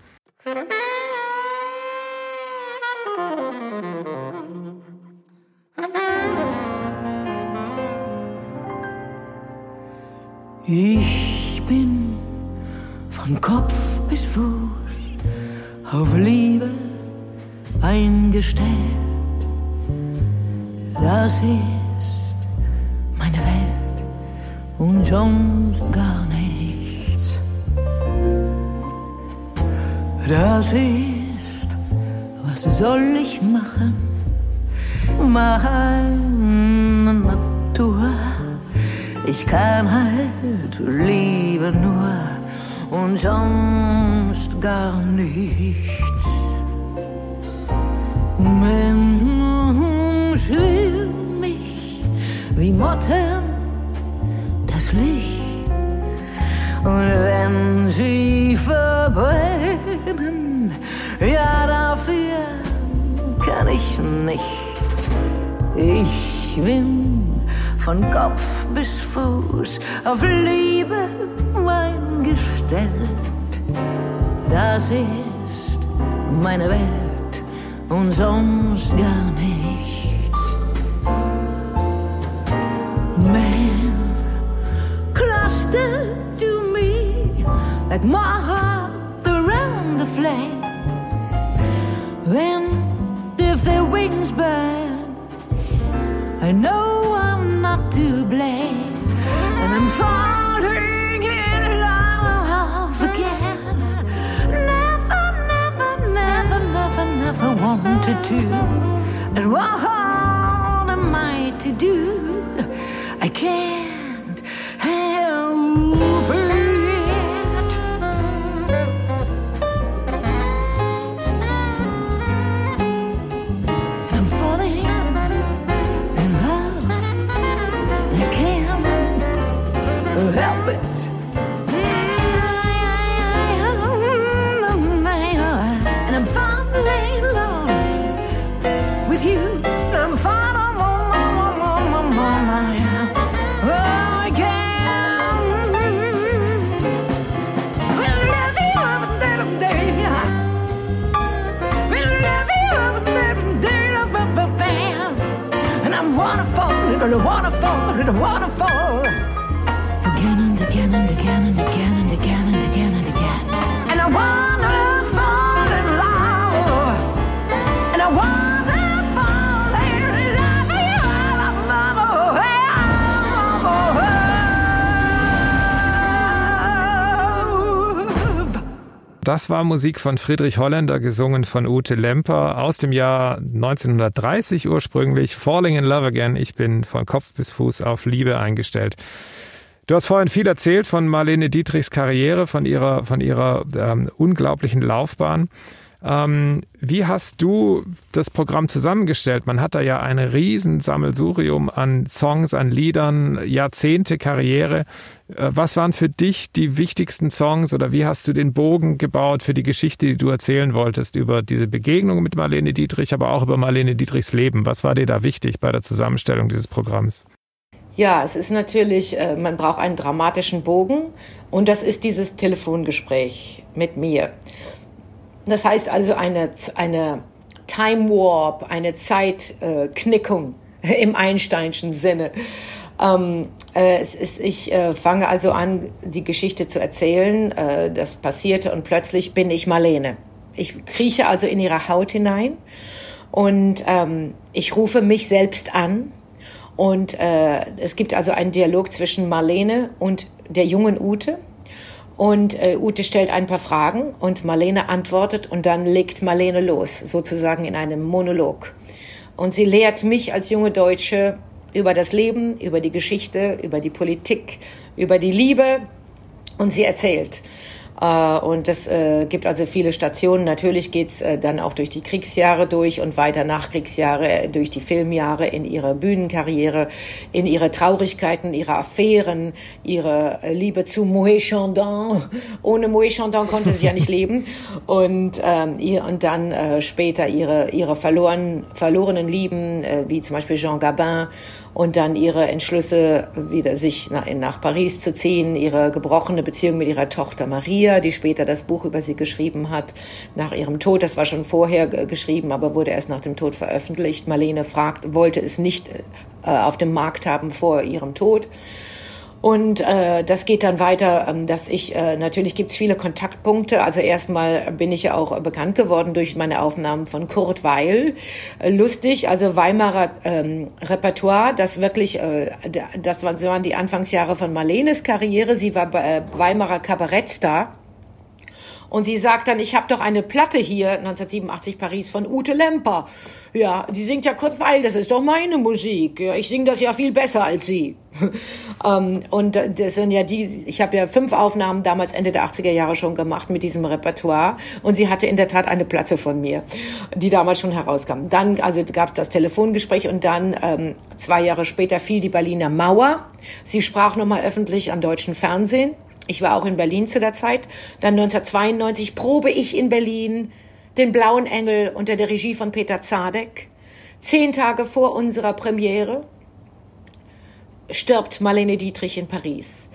Ich bin von Kopf bis Fuß auf Liebe eingestellt. Das ist und sonst gar nichts. Das ist, was soll ich machen? Meine Natur. Ich kann halt lieben nur und sonst gar nichts. Menschen wie Motten das Licht. Und wenn sie verbrennen, ja, dafür kann ich nicht. Ich bin von Kopf bis Fuß auf Liebe eingestellt. Das ist meine Welt und sonst gar nichts. Like my heart around the flame. Then if their wings burn, I know I'm not to blame, and I'm falling in love again. Never, never, never, never, never wanted to. And what am I to do? I can't little waterfall, little waterfall. Again and again and again and again Das war Musik von Friedrich Holländer, gesungen von Ute Lemper aus dem Jahr 1930 ursprünglich. Falling in Love Again. Ich bin von Kopf bis Fuß auf Liebe eingestellt. Du hast vorhin viel erzählt von Marlene Dietrichs Karriere, von ihrer, von ihrer ähm, unglaublichen Laufbahn. Ähm, wie hast du das Programm zusammengestellt? Man hat da ja ein Riesensammelsurium an Songs, an Liedern, Jahrzehnte Karriere. Äh, was waren für dich die wichtigsten Songs oder wie hast du den Bogen gebaut für die Geschichte, die du erzählen wolltest über diese Begegnung mit Marlene Dietrich, aber auch über Marlene Dietrichs Leben? Was war dir da wichtig bei der Zusammenstellung dieses Programms? Ja, es ist natürlich, äh, man braucht einen dramatischen Bogen und das ist dieses Telefongespräch mit mir. Das heißt also eine, eine Time Warp, eine Zeitknickung im Einsteinschen Sinne. Ähm, äh, es ist, ich äh, fange also an, die Geschichte zu erzählen. Äh, das passierte und plötzlich bin ich Marlene. Ich krieche also in ihre Haut hinein und ähm, ich rufe mich selbst an. Und äh, es gibt also einen Dialog zwischen Marlene und der jungen Ute. Und äh, Ute stellt ein paar Fragen und Marlene antwortet und dann legt Marlene los, sozusagen in einem Monolog. Und sie lehrt mich als junge Deutsche über das Leben, über die Geschichte, über die Politik, über die Liebe und sie erzählt. Äh, Und das äh, gibt also viele Stationen. Natürlich geht's äh, dann auch durch die Kriegsjahre durch und weiter Nachkriegsjahre, durch die Filmjahre in ihre Bühnenkarriere, in ihre Traurigkeiten, ihre Affären, ihre Liebe zu Moët Chandon. Ohne Moët Chandon konnte sie ja nicht leben. Und, ähm, ihr, und dann äh, später ihre, ihre verloren, verlorenen Lieben, äh, wie zum Beispiel Jean Gabin und dann ihre Entschlüsse, wieder sich nach, nach Paris zu ziehen, ihre gebrochene Beziehung mit ihrer Tochter Maria, die später das Buch über sie geschrieben hat, nach ihrem Tod. Das war schon vorher ge- geschrieben, aber wurde erst nach dem Tod veröffentlicht. Marlene fragt, wollte es nicht äh, auf dem Markt haben vor ihrem Tod. Und äh, das geht dann weiter, ähm, dass ich, äh, natürlich gibt es viele Kontaktpunkte. Also erstmal bin ich ja auch bekannt geworden durch meine Aufnahmen von Kurt Weil. Äh, lustig, also Weimarer ähm, Repertoire, das wirklich, äh, das waren die Anfangsjahre von Marlenes Karriere. Sie war äh, Weimarer Kabarettstar. Und sie sagt dann, ich habe doch eine Platte hier, 1987 Paris, von Ute Lemper. Ja, die singt ja Kurt Weil, das ist doch meine Musik. Ja, ich singe das ja viel besser als sie. ähm, und das sind ja die, ich habe ja fünf Aufnahmen damals Ende der 80er Jahre schon gemacht mit diesem Repertoire. Und sie hatte in der Tat eine Platte von mir, die damals schon herauskam. Dann, also gab das Telefongespräch und dann ähm, zwei Jahre später fiel die Berliner Mauer. Sie sprach nochmal öffentlich am deutschen Fernsehen. Ich war auch in Berlin zu der Zeit. Dann 1992 probe ich in Berlin den Blauen Engel unter der Regie von Peter Zadek. Zehn Tage vor unserer Premiere stirbt Marlene Dietrich in Paris.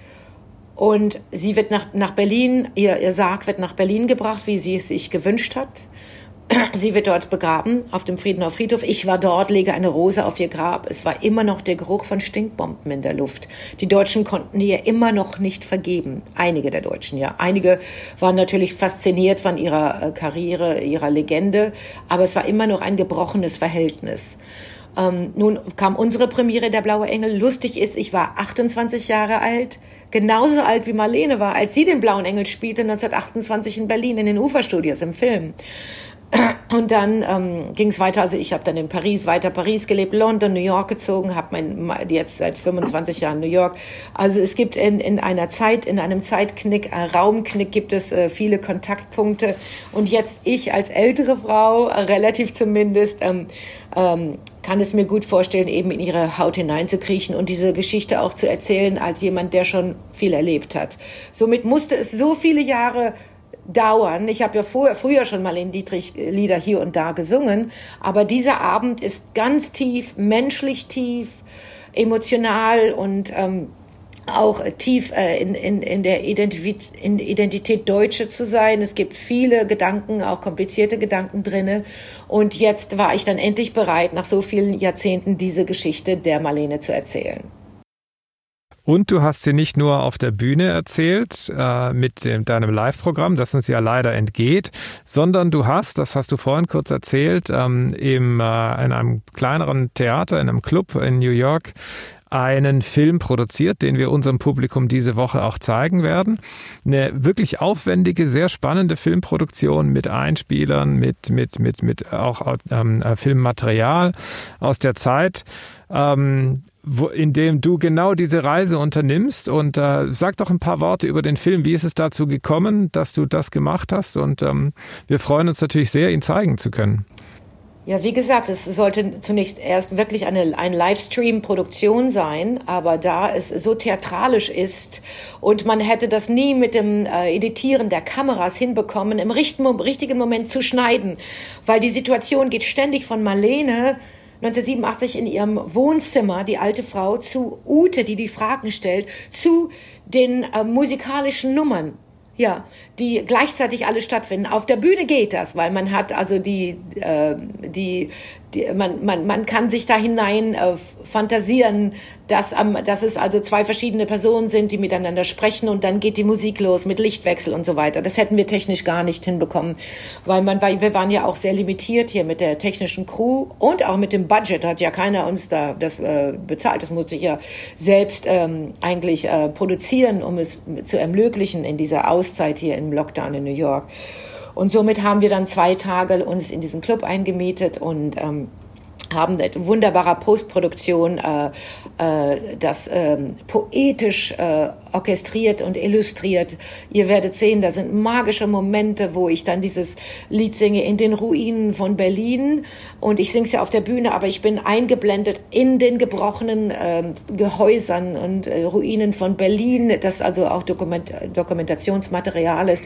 Und sie wird nach, nach Berlin, ihr, ihr Sarg wird nach Berlin gebracht, wie sie es sich gewünscht hat. Sie wird dort begraben, auf dem Friedener Friedhof. Ich war dort, lege eine Rose auf ihr Grab. Es war immer noch der Geruch von Stinkbomben in der Luft. Die Deutschen konnten ihr immer noch nicht vergeben. Einige der Deutschen, ja. Einige waren natürlich fasziniert von ihrer äh, Karriere, ihrer Legende. Aber es war immer noch ein gebrochenes Verhältnis. Ähm, nun kam unsere Premiere, der Blaue Engel. Lustig ist, ich war 28 Jahre alt, genauso alt wie Marlene war, als sie den Blauen Engel spielte, 1928 in Berlin in den Uferstudios im Film. Und dann ähm, ging es weiter. Also ich habe dann in Paris, weiter Paris gelebt, London, New York gezogen, habe mein jetzt seit 25 Jahren New York. Also es gibt in, in einer Zeit, in einem Zeitknick, äh, Raumknick gibt es äh, viele Kontaktpunkte. Und jetzt ich als ältere Frau, äh, relativ zumindest, ähm, ähm, kann es mir gut vorstellen, eben in ihre Haut hineinzukriechen und diese Geschichte auch zu erzählen als jemand, der schon viel erlebt hat. Somit musste es so viele Jahre dauern. Ich habe ja vorher, früher schon mal in Dietrich Lieder hier und da gesungen, aber dieser Abend ist ganz tief, menschlich tief, emotional und ähm, auch tief äh, in, in, in der Identität, in Identität Deutsche zu sein. Es gibt viele Gedanken, auch komplizierte Gedanken drinne. Und jetzt war ich dann endlich bereit, nach so vielen Jahrzehnten diese Geschichte der Marlene zu erzählen. Und du hast sie nicht nur auf der Bühne erzählt äh, mit dem, deinem Live-Programm, das uns ja leider entgeht, sondern du hast, das hast du vorhin kurz erzählt, ähm, im, äh, in einem kleineren Theater, in einem Club in New York, einen Film produziert, den wir unserem Publikum diese Woche auch zeigen werden. Eine wirklich aufwendige, sehr spannende Filmproduktion mit Einspielern, mit, mit, mit, mit auch ähm, äh, Filmmaterial aus der Zeit ähm, wo, in dem du genau diese Reise unternimmst. Und äh, sag doch ein paar Worte über den Film. Wie ist es dazu gekommen, dass du das gemacht hast? Und ähm, wir freuen uns natürlich sehr, ihn zeigen zu können. Ja, wie gesagt, es sollte zunächst erst wirklich eine, eine Livestream-Produktion sein, aber da es so theatralisch ist und man hätte das nie mit dem äh, Editieren der Kameras hinbekommen, im richtigen, richtigen Moment zu schneiden, weil die Situation geht ständig von Marlene 1987 in ihrem Wohnzimmer, die alte Frau, zu Ute, die die Fragen stellt, zu den äh, musikalischen Nummern. Ja, die gleichzeitig alle stattfinden. Auf der Bühne geht das, weil man hat also die, äh, die die, man, man, man kann sich da hinein äh, fantasieren, dass, ähm, dass es also zwei verschiedene Personen sind, die miteinander sprechen und dann geht die Musik los mit Lichtwechsel und so weiter. Das hätten wir technisch gar nicht hinbekommen, weil man war, wir waren ja auch sehr limitiert hier mit der technischen Crew und auch mit dem Budget. Hat ja keiner uns da das äh, bezahlt. Das muss ich ja selbst ähm, eigentlich äh, produzieren, um es zu ermöglichen in dieser Auszeit hier im Lockdown in New York. Und somit haben wir dann zwei Tage uns in diesen Club eingemietet und ähm, haben eine wunderbare Postproduktion, äh, äh, das ähm, poetisch äh, orchestriert und illustriert. Ihr werdet sehen, da sind magische Momente, wo ich dann dieses Lied singe in den Ruinen von Berlin und ich singe es ja auf der Bühne, aber ich bin eingeblendet in den gebrochenen äh, Gehäusern und äh, Ruinen von Berlin, das also auch Dokument Dokumentationsmaterial ist.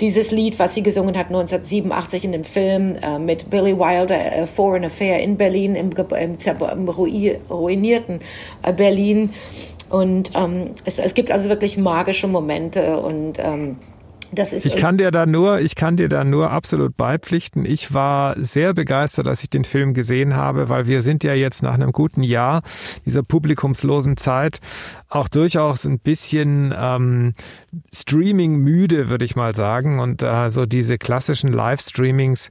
Dieses Lied, was sie gesungen hat 1987 in dem Film äh, mit Billy Wilder, äh, Foreign Affair in Berlin, im, im, im ruinierten äh, Berlin. Und ähm, es, es gibt also wirklich magische Momente und ähm, das ist ich kann dir da nur, ich kann dir da nur absolut beipflichten. Ich war sehr begeistert, dass ich den Film gesehen habe, weil wir sind ja jetzt nach einem guten Jahr dieser publikumslosen Zeit auch durchaus ein bisschen ähm, Streaming müde, würde ich mal sagen. Und äh, so diese klassischen Livestreamings,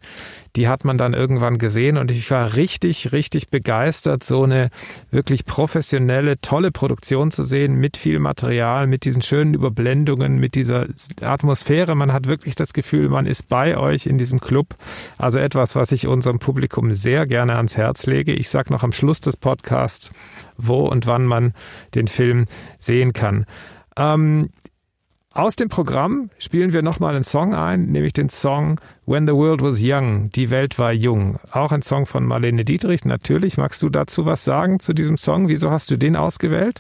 die hat man dann irgendwann gesehen und ich war richtig, richtig begeistert, so eine wirklich professionelle, tolle Produktion zu sehen mit viel Material, mit diesen schönen Überblendungen, mit dieser Atmosphäre. Man hat wirklich das Gefühl, man ist bei euch in diesem Club. Also etwas, was ich unserem Publikum sehr gerne ans Herz lege. Ich sage noch am Schluss des Podcasts, wo und wann man den Film sehen kann. Ähm, aus dem Programm spielen wir nochmal einen Song ein, nämlich den Song When the World Was Young, Die Welt war jung. Auch ein Song von Marlene Dietrich, natürlich. Magst du dazu was sagen zu diesem Song? Wieso hast du den ausgewählt?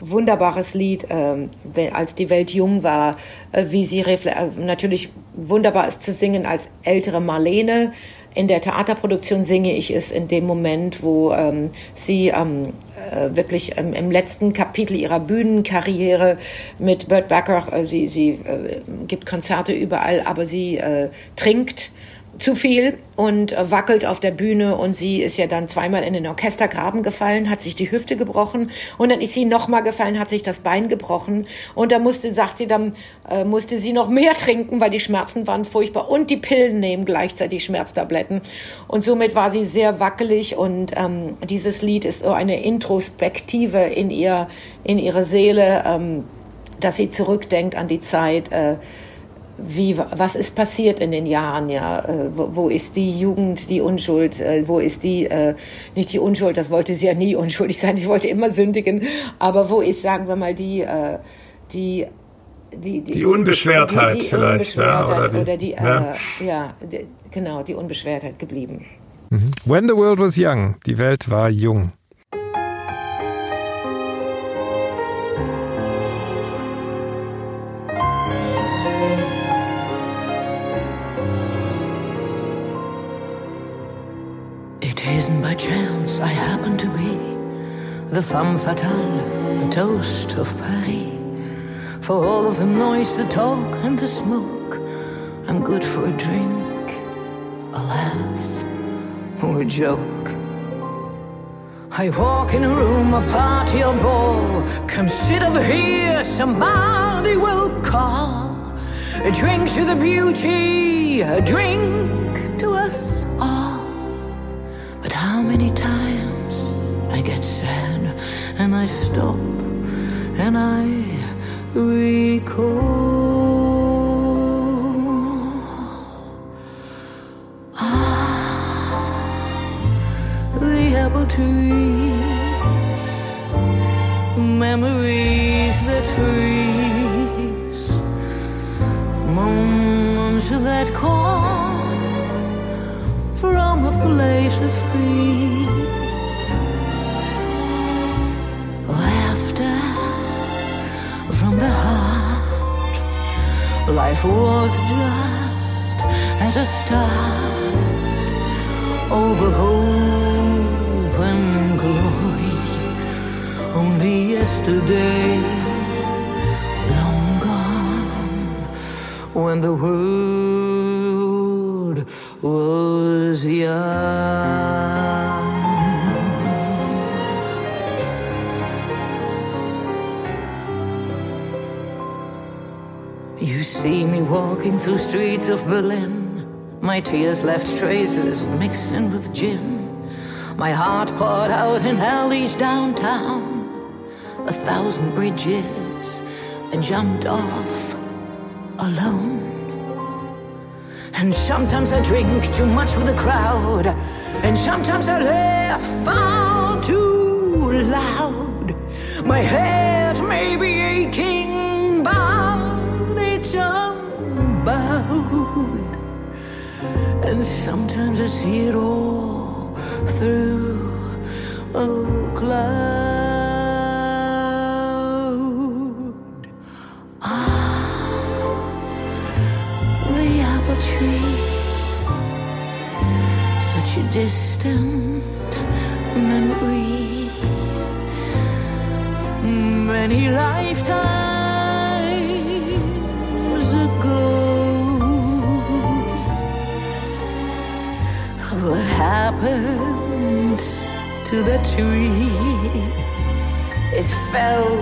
Wunderbares Lied, äh, als die Welt jung war, äh, wie sie äh, natürlich wunderbar ist zu singen als ältere Marlene, in der Theaterproduktion singe ich es in dem Moment, wo ähm, sie ähm, äh, wirklich ähm, im letzten Kapitel ihrer Bühnenkarriere mit Burt Bacharach, äh, sie, sie äh, gibt Konzerte überall, aber sie äh, trinkt zu viel und äh, wackelt auf der Bühne und sie ist ja dann zweimal in den Orchestergraben gefallen, hat sich die Hüfte gebrochen und dann ist sie nochmal gefallen, hat sich das Bein gebrochen und da musste, sagt sie, dann äh, musste sie noch mehr trinken, weil die Schmerzen waren furchtbar und die Pillen nehmen gleichzeitig Schmerztabletten und somit war sie sehr wackelig und ähm, dieses Lied ist so eine Introspektive in ihr, in ihre Seele, ähm, dass sie zurückdenkt an die Zeit, äh, wie, was ist passiert in den Jahren, ja? Äh, wo, wo ist die Jugend, die Unschuld? Äh, wo ist die, äh, nicht die Unschuld, das wollte sie ja nie unschuldig sein, sie wollte immer sündigen, aber wo ist, sagen wir mal, die, äh, die, die, die, die Unbeschwertheit die, die vielleicht, Unbeschwertheit ja, oder die, oder die ja, äh, ja die, genau, die Unbeschwertheit geblieben. Mhm. When the world was young, die Welt war jung. The femme fatale, the toast of Paris. For all of the noise, the talk, and the smoke, I'm good for a drink, a laugh, or a joke. I walk in a room, a party or ball. Come sit over here, somebody will call. A drink to the beauty, a drink to us all But how many times and I stop and I recall ah, the apple trees, memories that freeze, moments that call from a place of peace. Was just as a start over hope and glory. Only yesterday, long gone, when the world was young. See me walking through streets of Berlin. My tears left traces mixed in with gin. My heart poured out in alleys downtown. A thousand bridges I jumped off alone. And sometimes I drink too much with the crowd. And sometimes I laugh far too loud. My head may be aching, unbowed. And sometimes I see it all through a cloud. Ah, the apple tree, such a distant memory. Many lifetimes happened to the tree? It fell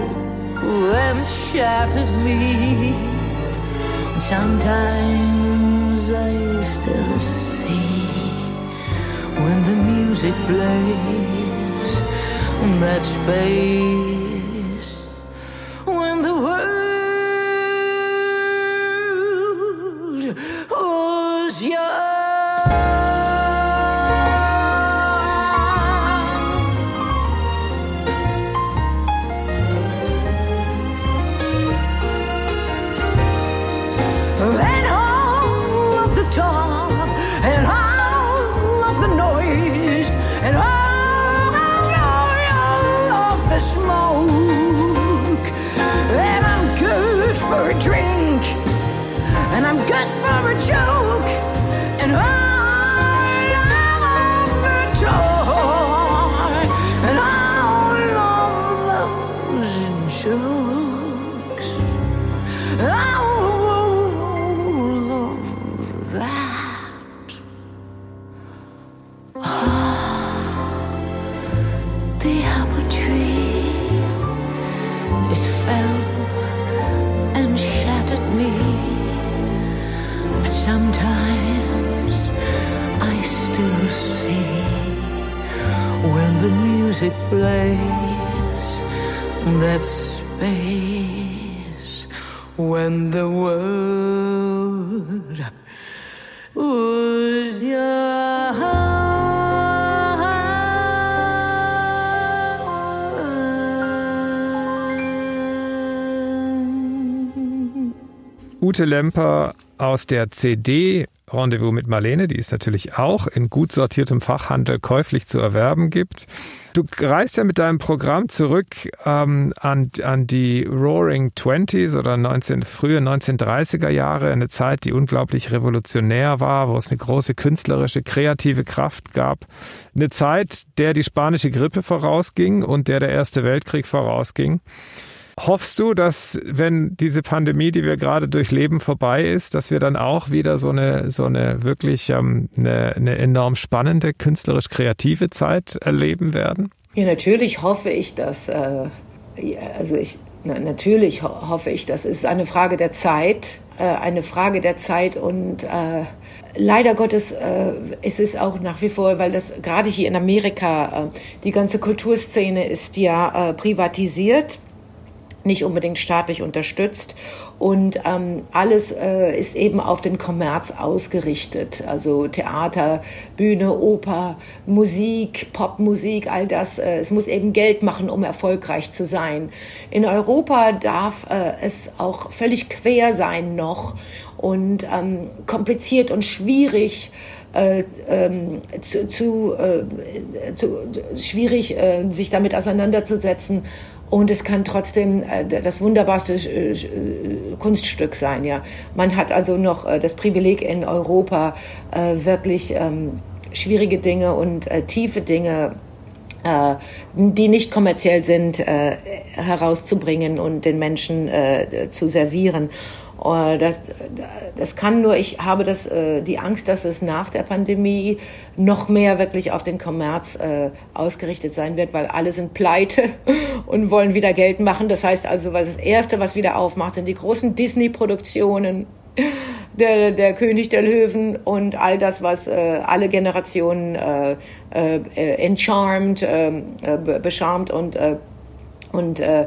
and shattered me. Sometimes I still see when the music plays that space plays that space when the world was young. Ute Lemper aus der CD Rendezvous mit Marlene, die es natürlich auch in gut sortiertem Fachhandel käuflich zu erwerben gibt. Du reist ja mit deinem Programm zurück ähm, an, an die Roaring Twenties oder 19, frühe 1930er Jahre, eine Zeit, die unglaublich revolutionär war, wo es eine große künstlerische, kreative Kraft gab. Eine Zeit, der die spanische Grippe vorausging und der der Erste Weltkrieg vorausging. Hoffst du, dass wenn diese Pandemie, die wir gerade durchleben, vorbei ist, dass wir dann auch wieder so eine, so eine wirklich ähm, eine, eine enorm spannende, künstlerisch kreative Zeit erleben werden? Ja, natürlich hoffe ich das. Äh, also ich, na, natürlich ho hoffe ich das. Ist eine Frage der Zeit, äh, eine Frage der Zeit und äh, leider Gottes äh, ist es auch nach wie vor, weil das gerade hier in Amerika äh, die ganze Kulturszene ist ja äh, privatisiert nicht unbedingt staatlich unterstützt. Und ähm, alles äh, ist eben auf den Kommerz ausgerichtet. Also Theater, Bühne, Oper, Musik, Popmusik, all das. Äh, es muss eben Geld machen, um erfolgreich zu sein. In Europa darf äh, es auch völlig quer sein noch und ähm, kompliziert und schwierig. Äh, ähm, zu, zu, äh, zu, schwierig, äh, sich damit auseinanderzusetzen. Und es kann trotzdem äh, das wunderbarste äh, Kunststück sein. Ja, man hat also noch äh, das Privileg in Europa äh, wirklich ähm, schwierige Dinge und äh, tiefe Dinge äh, die nicht kommerziell sind, äh, herauszubringen und den Menschen äh, zu servieren. Oh, das, das kann nur, ich habe das, äh, die Angst, dass es nach der Pandemie noch mehr wirklich auf den Kommerz äh, ausgerichtet sein wird, weil alle sind pleite und wollen wieder Geld machen. Das heißt also, was das Erste, was wieder aufmacht, sind die großen Disney-Produktionen. Der, der König der Löwen und all das, was äh, alle Generationen äh, äh, encharmed, äh, bescharmt und, äh, und äh,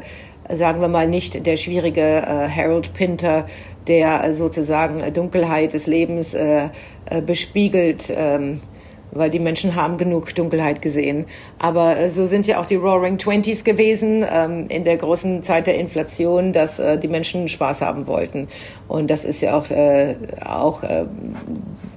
sagen wir mal nicht der schwierige äh, Harold Pinter, der äh, sozusagen Dunkelheit des Lebens äh, äh, bespiegelt. Ähm, weil die Menschen haben genug Dunkelheit gesehen. Aber äh, so sind ja auch die Roaring Twenties gewesen ähm, in der großen Zeit der Inflation, dass äh, die Menschen Spaß haben wollten. Und das ist ja auch, äh, auch äh,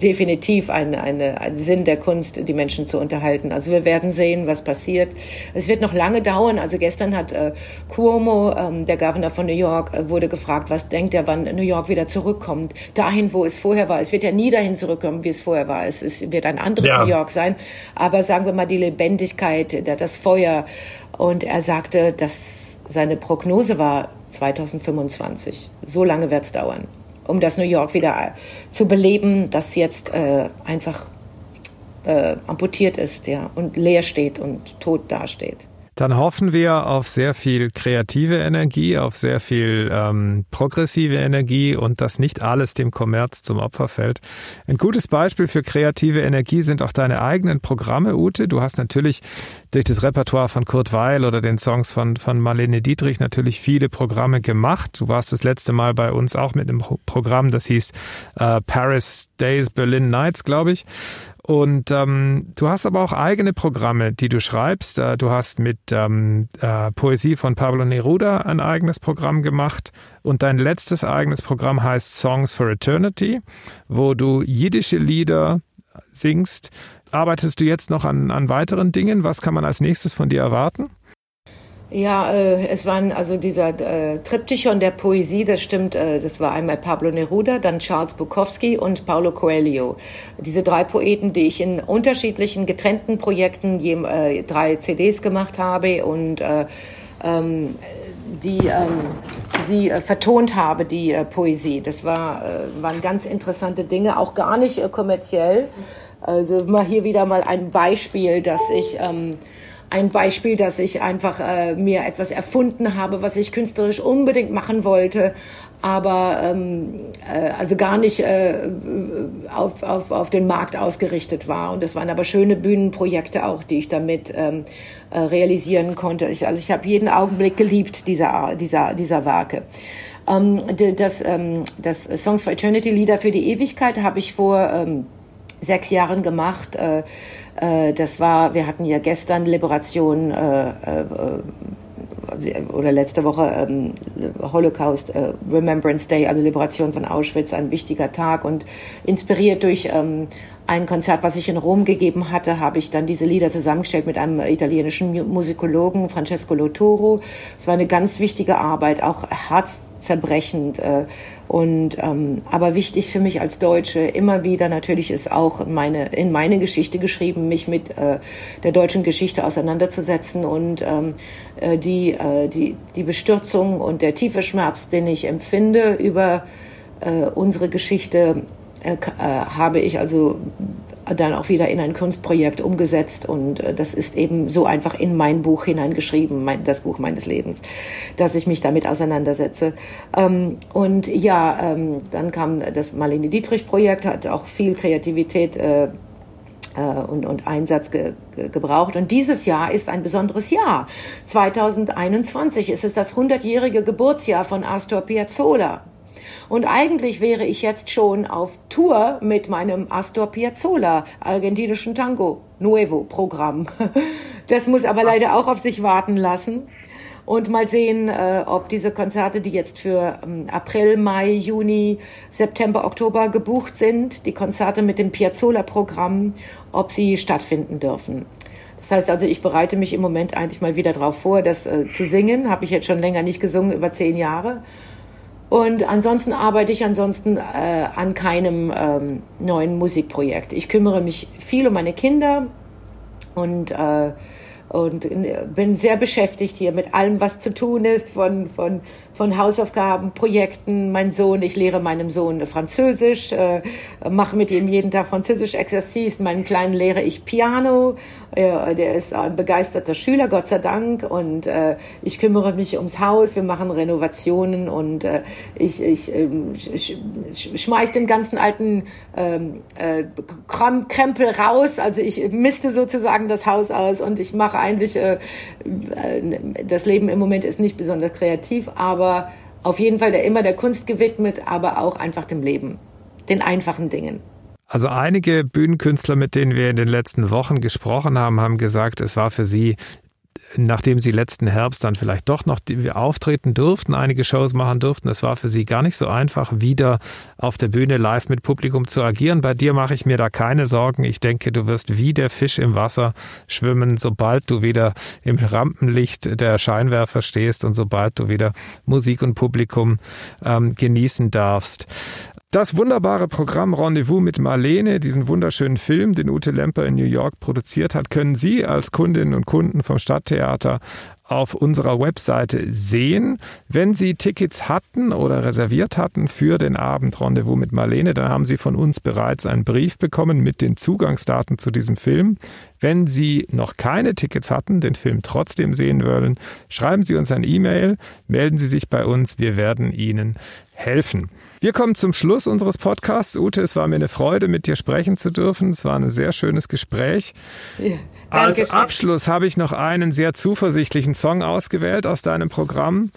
definitiv ein, eine, ein Sinn der Kunst, die Menschen zu unterhalten. Also wir werden sehen, was passiert. Es wird noch lange dauern. Also gestern hat äh, Cuomo, ähm, der Governor von New York, äh, wurde gefragt, was denkt er, wann New York wieder zurückkommt. Dahin, wo es vorher war. Es wird ja nie dahin zurückkommen, wie es vorher war. Es, es wird ein anderes Ja. New York sein. Aber sagen wir mal die Lebendigkeit, der- das Feuer. Und er sagte, dass seine Prognose war 2025. So lange wird es dauern, um das New York wieder zu beleben, das jetzt äh, einfach äh, amputiert ist ja, und leer steht und tot dasteht. Dann hoffen wir auf sehr viel kreative Energie, auf sehr viel ähm, progressive Energie und dass nicht alles dem Kommerz zum Opfer fällt. Ein gutes Beispiel für kreative Energie sind auch deine eigenen Programme, Ute. Du hast natürlich durch das Repertoire von Kurt Weil oder den Songs von, von Marlene Dietrich natürlich viele Programme gemacht. Du warst das letzte Mal bei uns auch mit einem Programm, das hieß äh, Paris Days, Berlin Nights, glaube ich. Und ähm, du hast aber auch eigene Programme, die du schreibst. Äh, du hast mit ähm, äh, Poesie von Pablo Neruda ein eigenes Programm gemacht. Und dein letztes eigenes Programm heißt Songs for Eternity, wo du jiddische Lieder singst. Arbeitest du jetzt noch an, an weiteren Dingen? Was kann man als nächstes von dir erwarten? Ja, äh, es waren also dieser äh, Triptychon der Poesie, das stimmt, äh, das war einmal Pablo Neruda, dann Charles Bukowski und Paulo Coelho. Diese drei Poeten, die ich in unterschiedlichen getrennten Projekten je, äh, drei CDs gemacht habe und äh, ähm, die ähm, sie äh, vertont habe, die äh, Poesie. Das war, äh, waren ganz interessante Dinge, auch gar nicht äh, kommerziell. Also mal hier wieder mal ein Beispiel, dass ich ähm, ein Beispiel, dass ich einfach äh, mir etwas erfunden habe, was ich künstlerisch unbedingt machen wollte, aber ähm, äh, also gar nicht äh, auf, auf, auf den Markt ausgerichtet war. Und das waren aber schöne Bühnenprojekte auch, die ich damit ähm, äh, realisieren konnte. Ich, also ich habe jeden Augenblick geliebt dieser, dieser, dieser Werke. Ähm, das, ähm, das Songs for Eternity, Lieder für die Ewigkeit, habe ich vor ähm, sechs Jahren gemacht. Äh, das war, wir hatten ja gestern Liberation äh, oder letzte Woche ähm, Holocaust äh, Remembrance Day, also Liberation von Auschwitz, ein wichtiger Tag und inspiriert durch ähm, ein Konzert, was ich in Rom gegeben hatte, habe ich dann diese Lieder zusammengestellt mit einem italienischen Musikologen, Francesco Lotoro. Es war eine ganz wichtige Arbeit, auch herzzerbrechend. Äh, und ähm, aber wichtig für mich als Deutsche immer wieder natürlich ist auch meine in meine Geschichte geschrieben, mich mit äh, der deutschen Geschichte auseinanderzusetzen und ähm, äh, die äh, die die Bestürzung und der tiefe Schmerz, den ich empfinde über äh, unsere Geschichte äh, äh, habe ich also dann auch wieder in ein Kunstprojekt umgesetzt und äh, das ist eben so einfach in mein Buch hineingeschrieben, mein, das Buch meines Lebens, dass ich mich damit auseinandersetze. Ähm, und ja, ähm, dann kam das Marlene Dietrich Projekt, hat auch viel Kreativität äh, äh und, und Einsatz ge, gebraucht. Und dieses Jahr ist ein besonderes Jahr. 2021 ist es das 100-jährige Geburtsjahr von Astor Piazzolla. Und eigentlich wäre ich jetzt schon auf Tour mit meinem Astor Piazzolla argentinischen Tango Nuevo Programm. Das muss aber leider auch auf sich warten lassen. Und mal sehen, äh, ob diese Konzerte, die jetzt für ähm, April, Mai, Juni, September, Oktober gebucht sind, die Konzerte mit dem Piazzolla-Programm, ob sie stattfinden dürfen. Das heißt also, ich bereite mich im Moment eigentlich mal wieder darauf vor, das äh, zu singen. Habe ich jetzt schon länger nicht gesungen, über zehn Jahre. Und ansonsten arbeite ich ansonsten äh, an keinem ähm, neuen Musikprojekt. Ich kümmere mich viel um meine Kinder und äh, und bin sehr beschäftigt hier mit allem, was zu tun ist, von, von, von Hausaufgaben, Projekten. Mein Sohn, ich lehre meinem Sohn Französisch, äh, mache mit ihm jeden Tag Französisch Exercice. Meinem Kleinen lehre ich Piano. Äh, der ist ein begeisterter Schüler, Gott sei Dank. Und äh, ich kümmere mich ums Haus. Wir machen Renovationen und äh, ich, ich äh, sch, schmeiß den ganzen alten ähm, äh, Krempel raus. Also ich misste sozusagen das Haus aus und ich mache eigentlich, äh, äh, das Leben im Moment ist nicht besonders kreativ, aber auf jeden Fall der immer der Kunst gewidmet, aber auch einfach dem Leben, den einfachen Dingen. Also einige Bühnenkünstler, mit denen wir in den letzten Wochen gesprochen haben, haben gesagt, es war für sie nachdem sie letzten Herbst dann vielleicht doch noch auftreten durften, einige Shows machen durften, es war für sie gar nicht so einfach, wieder auf der Bühne live mit Publikum zu agieren. Bei dir mache ich mir da keine Sorgen. Ich denke, du wirst wie der Fisch im Wasser schwimmen, sobald du wieder im Rampenlicht der Scheinwerfer stehst und sobald du wieder Musik und Publikum ähm, genießen darfst. Das wunderbare Programm Rendezvous mit Marlene, diesen wunderschönen Film, den Ute Lemper in New York produziert hat, können Sie als Kundinnen und Kunden vom Stadttheater auf unserer Webseite sehen. Wenn Sie Tickets hatten oder reserviert hatten für den Abend Rendezvous mit Marlene, dann haben Sie von uns bereits einen Brief bekommen mit den Zugangsdaten zu diesem Film. Wenn Sie noch keine Tickets hatten, den Film trotzdem sehen wollen, schreiben Sie uns ein E-Mail, melden Sie sich bei uns, wir werden Ihnen helfen. Wir kommen zum Schluss unseres Podcasts. Ute, es war mir eine Freude, mit dir sprechen zu dürfen. Es war ein sehr schönes Gespräch. Ja, Als Abschluss habe ich noch einen sehr zuversichtlichen Song ausgewählt aus deinem Programm.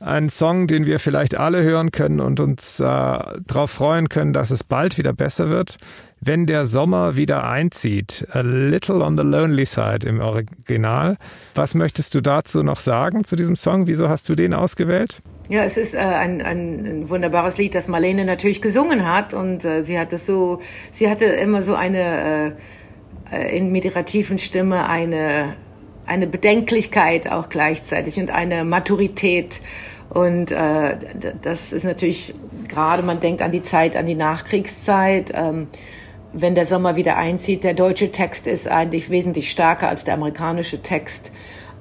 Ein Song, den wir vielleicht alle hören können und uns äh, darauf freuen können, dass es bald wieder besser wird wenn der Sommer wieder einzieht. A Little on the Lonely Side im Original. Was möchtest du dazu noch sagen zu diesem Song? Wieso hast du den ausgewählt? Ja, es ist äh, ein, ein wunderbares Lied, das Marlene natürlich gesungen hat und äh, sie hat es so, sie hatte immer so eine äh in mit ihrer tiefen Stimme eine eine Bedenklichkeit auch gleichzeitig und eine Maturität und äh, das ist natürlich gerade, man denkt an die Zeit, an die Nachkriegszeit. Ähm, wenn der Sommer wieder einzieht. Der deutsche Text ist eigentlich wesentlich stärker als der amerikanische Text,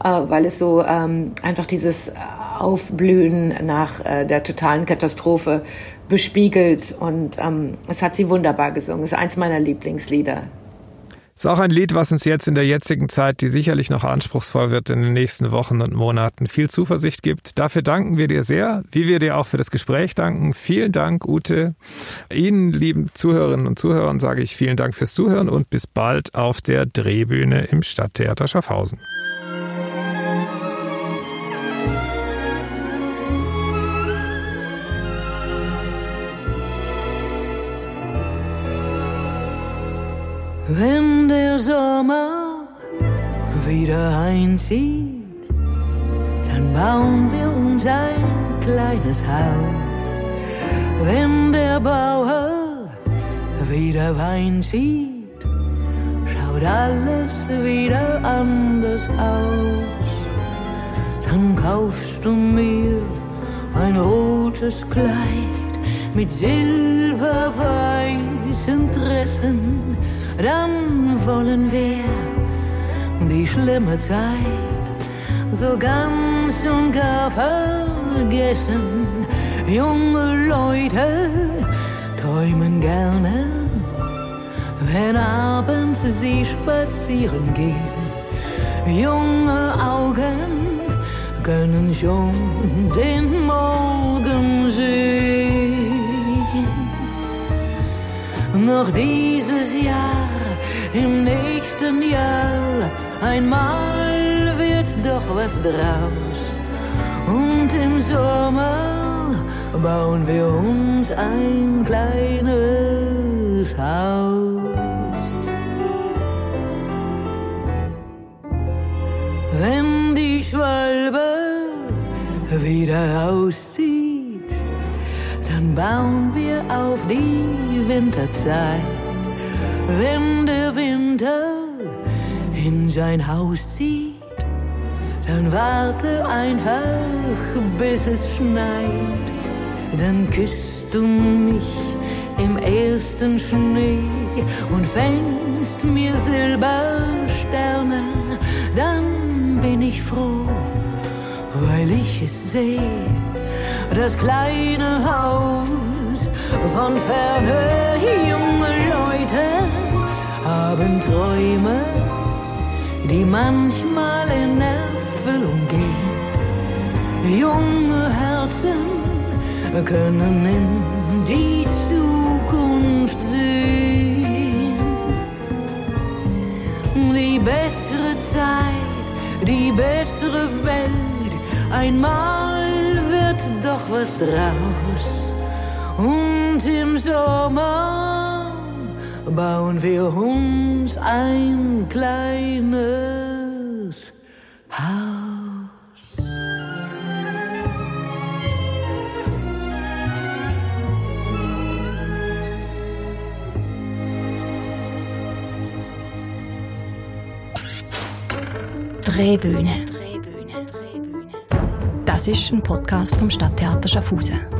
äh, weil es so ähm, einfach dieses Aufblühen nach äh, der totalen Katastrophe bespiegelt. Und ähm, es hat sie wunderbar gesungen. Es ist eins meiner Lieblingslieder. Ist auch ein Lied, was uns jetzt in der jetzigen Zeit, die sicherlich noch anspruchsvoll wird in den nächsten Wochen und Monaten, viel Zuversicht gibt. Dafür danken wir dir sehr, wie wir dir auch für das Gespräch danken. Vielen Dank, Ute. Ihnen, lieben Zuhörerinnen und Zuhörern, sage ich vielen Dank fürs Zuhören und bis bald auf der Drehbühne im Stadttheater Schaffhausen. Wenn der Sommer wieder einzieht, dann bauen wir uns ein kleines Haus. Wenn der Bauer wieder Wein zieht, schaut alles wieder anders aus. Dann kaufst du mir ein rotes Kleid mit silberweißen Dressen dann wollen wir die schlimme Zeit so ganz und gar vergessen. Junge Leute träumen gerne, wenn abends sie spazieren gehen. Junge Augen können schon den Morgen sehen. Noch dieses Jahr im nächsten Jahr einmal wird doch was draus. Und im Sommer bauen wir uns ein kleines Haus. Wenn die Schwalbe wieder auszieht, dann bauen wir auf die Winterzeit wenn der Winter in sein Haus zieht, dann warte einfach, bis es schneit. Dann küsst du mich im ersten Schnee und fängst mir Silbersterne. Dann bin ich froh, weil ich es sehe, das kleine Haus von ferne junge Leute haben Träume, die manchmal in Erfüllung gehen. Junge Herzen können in die Zukunft sehen. Die bessere Zeit, die bessere Welt, einmal wird doch was draus. Und im Sommer bauen wir uns ein kleines Haus. Drehbühne. Das ist ein Podcast vom Stadttheater Schaffhausen.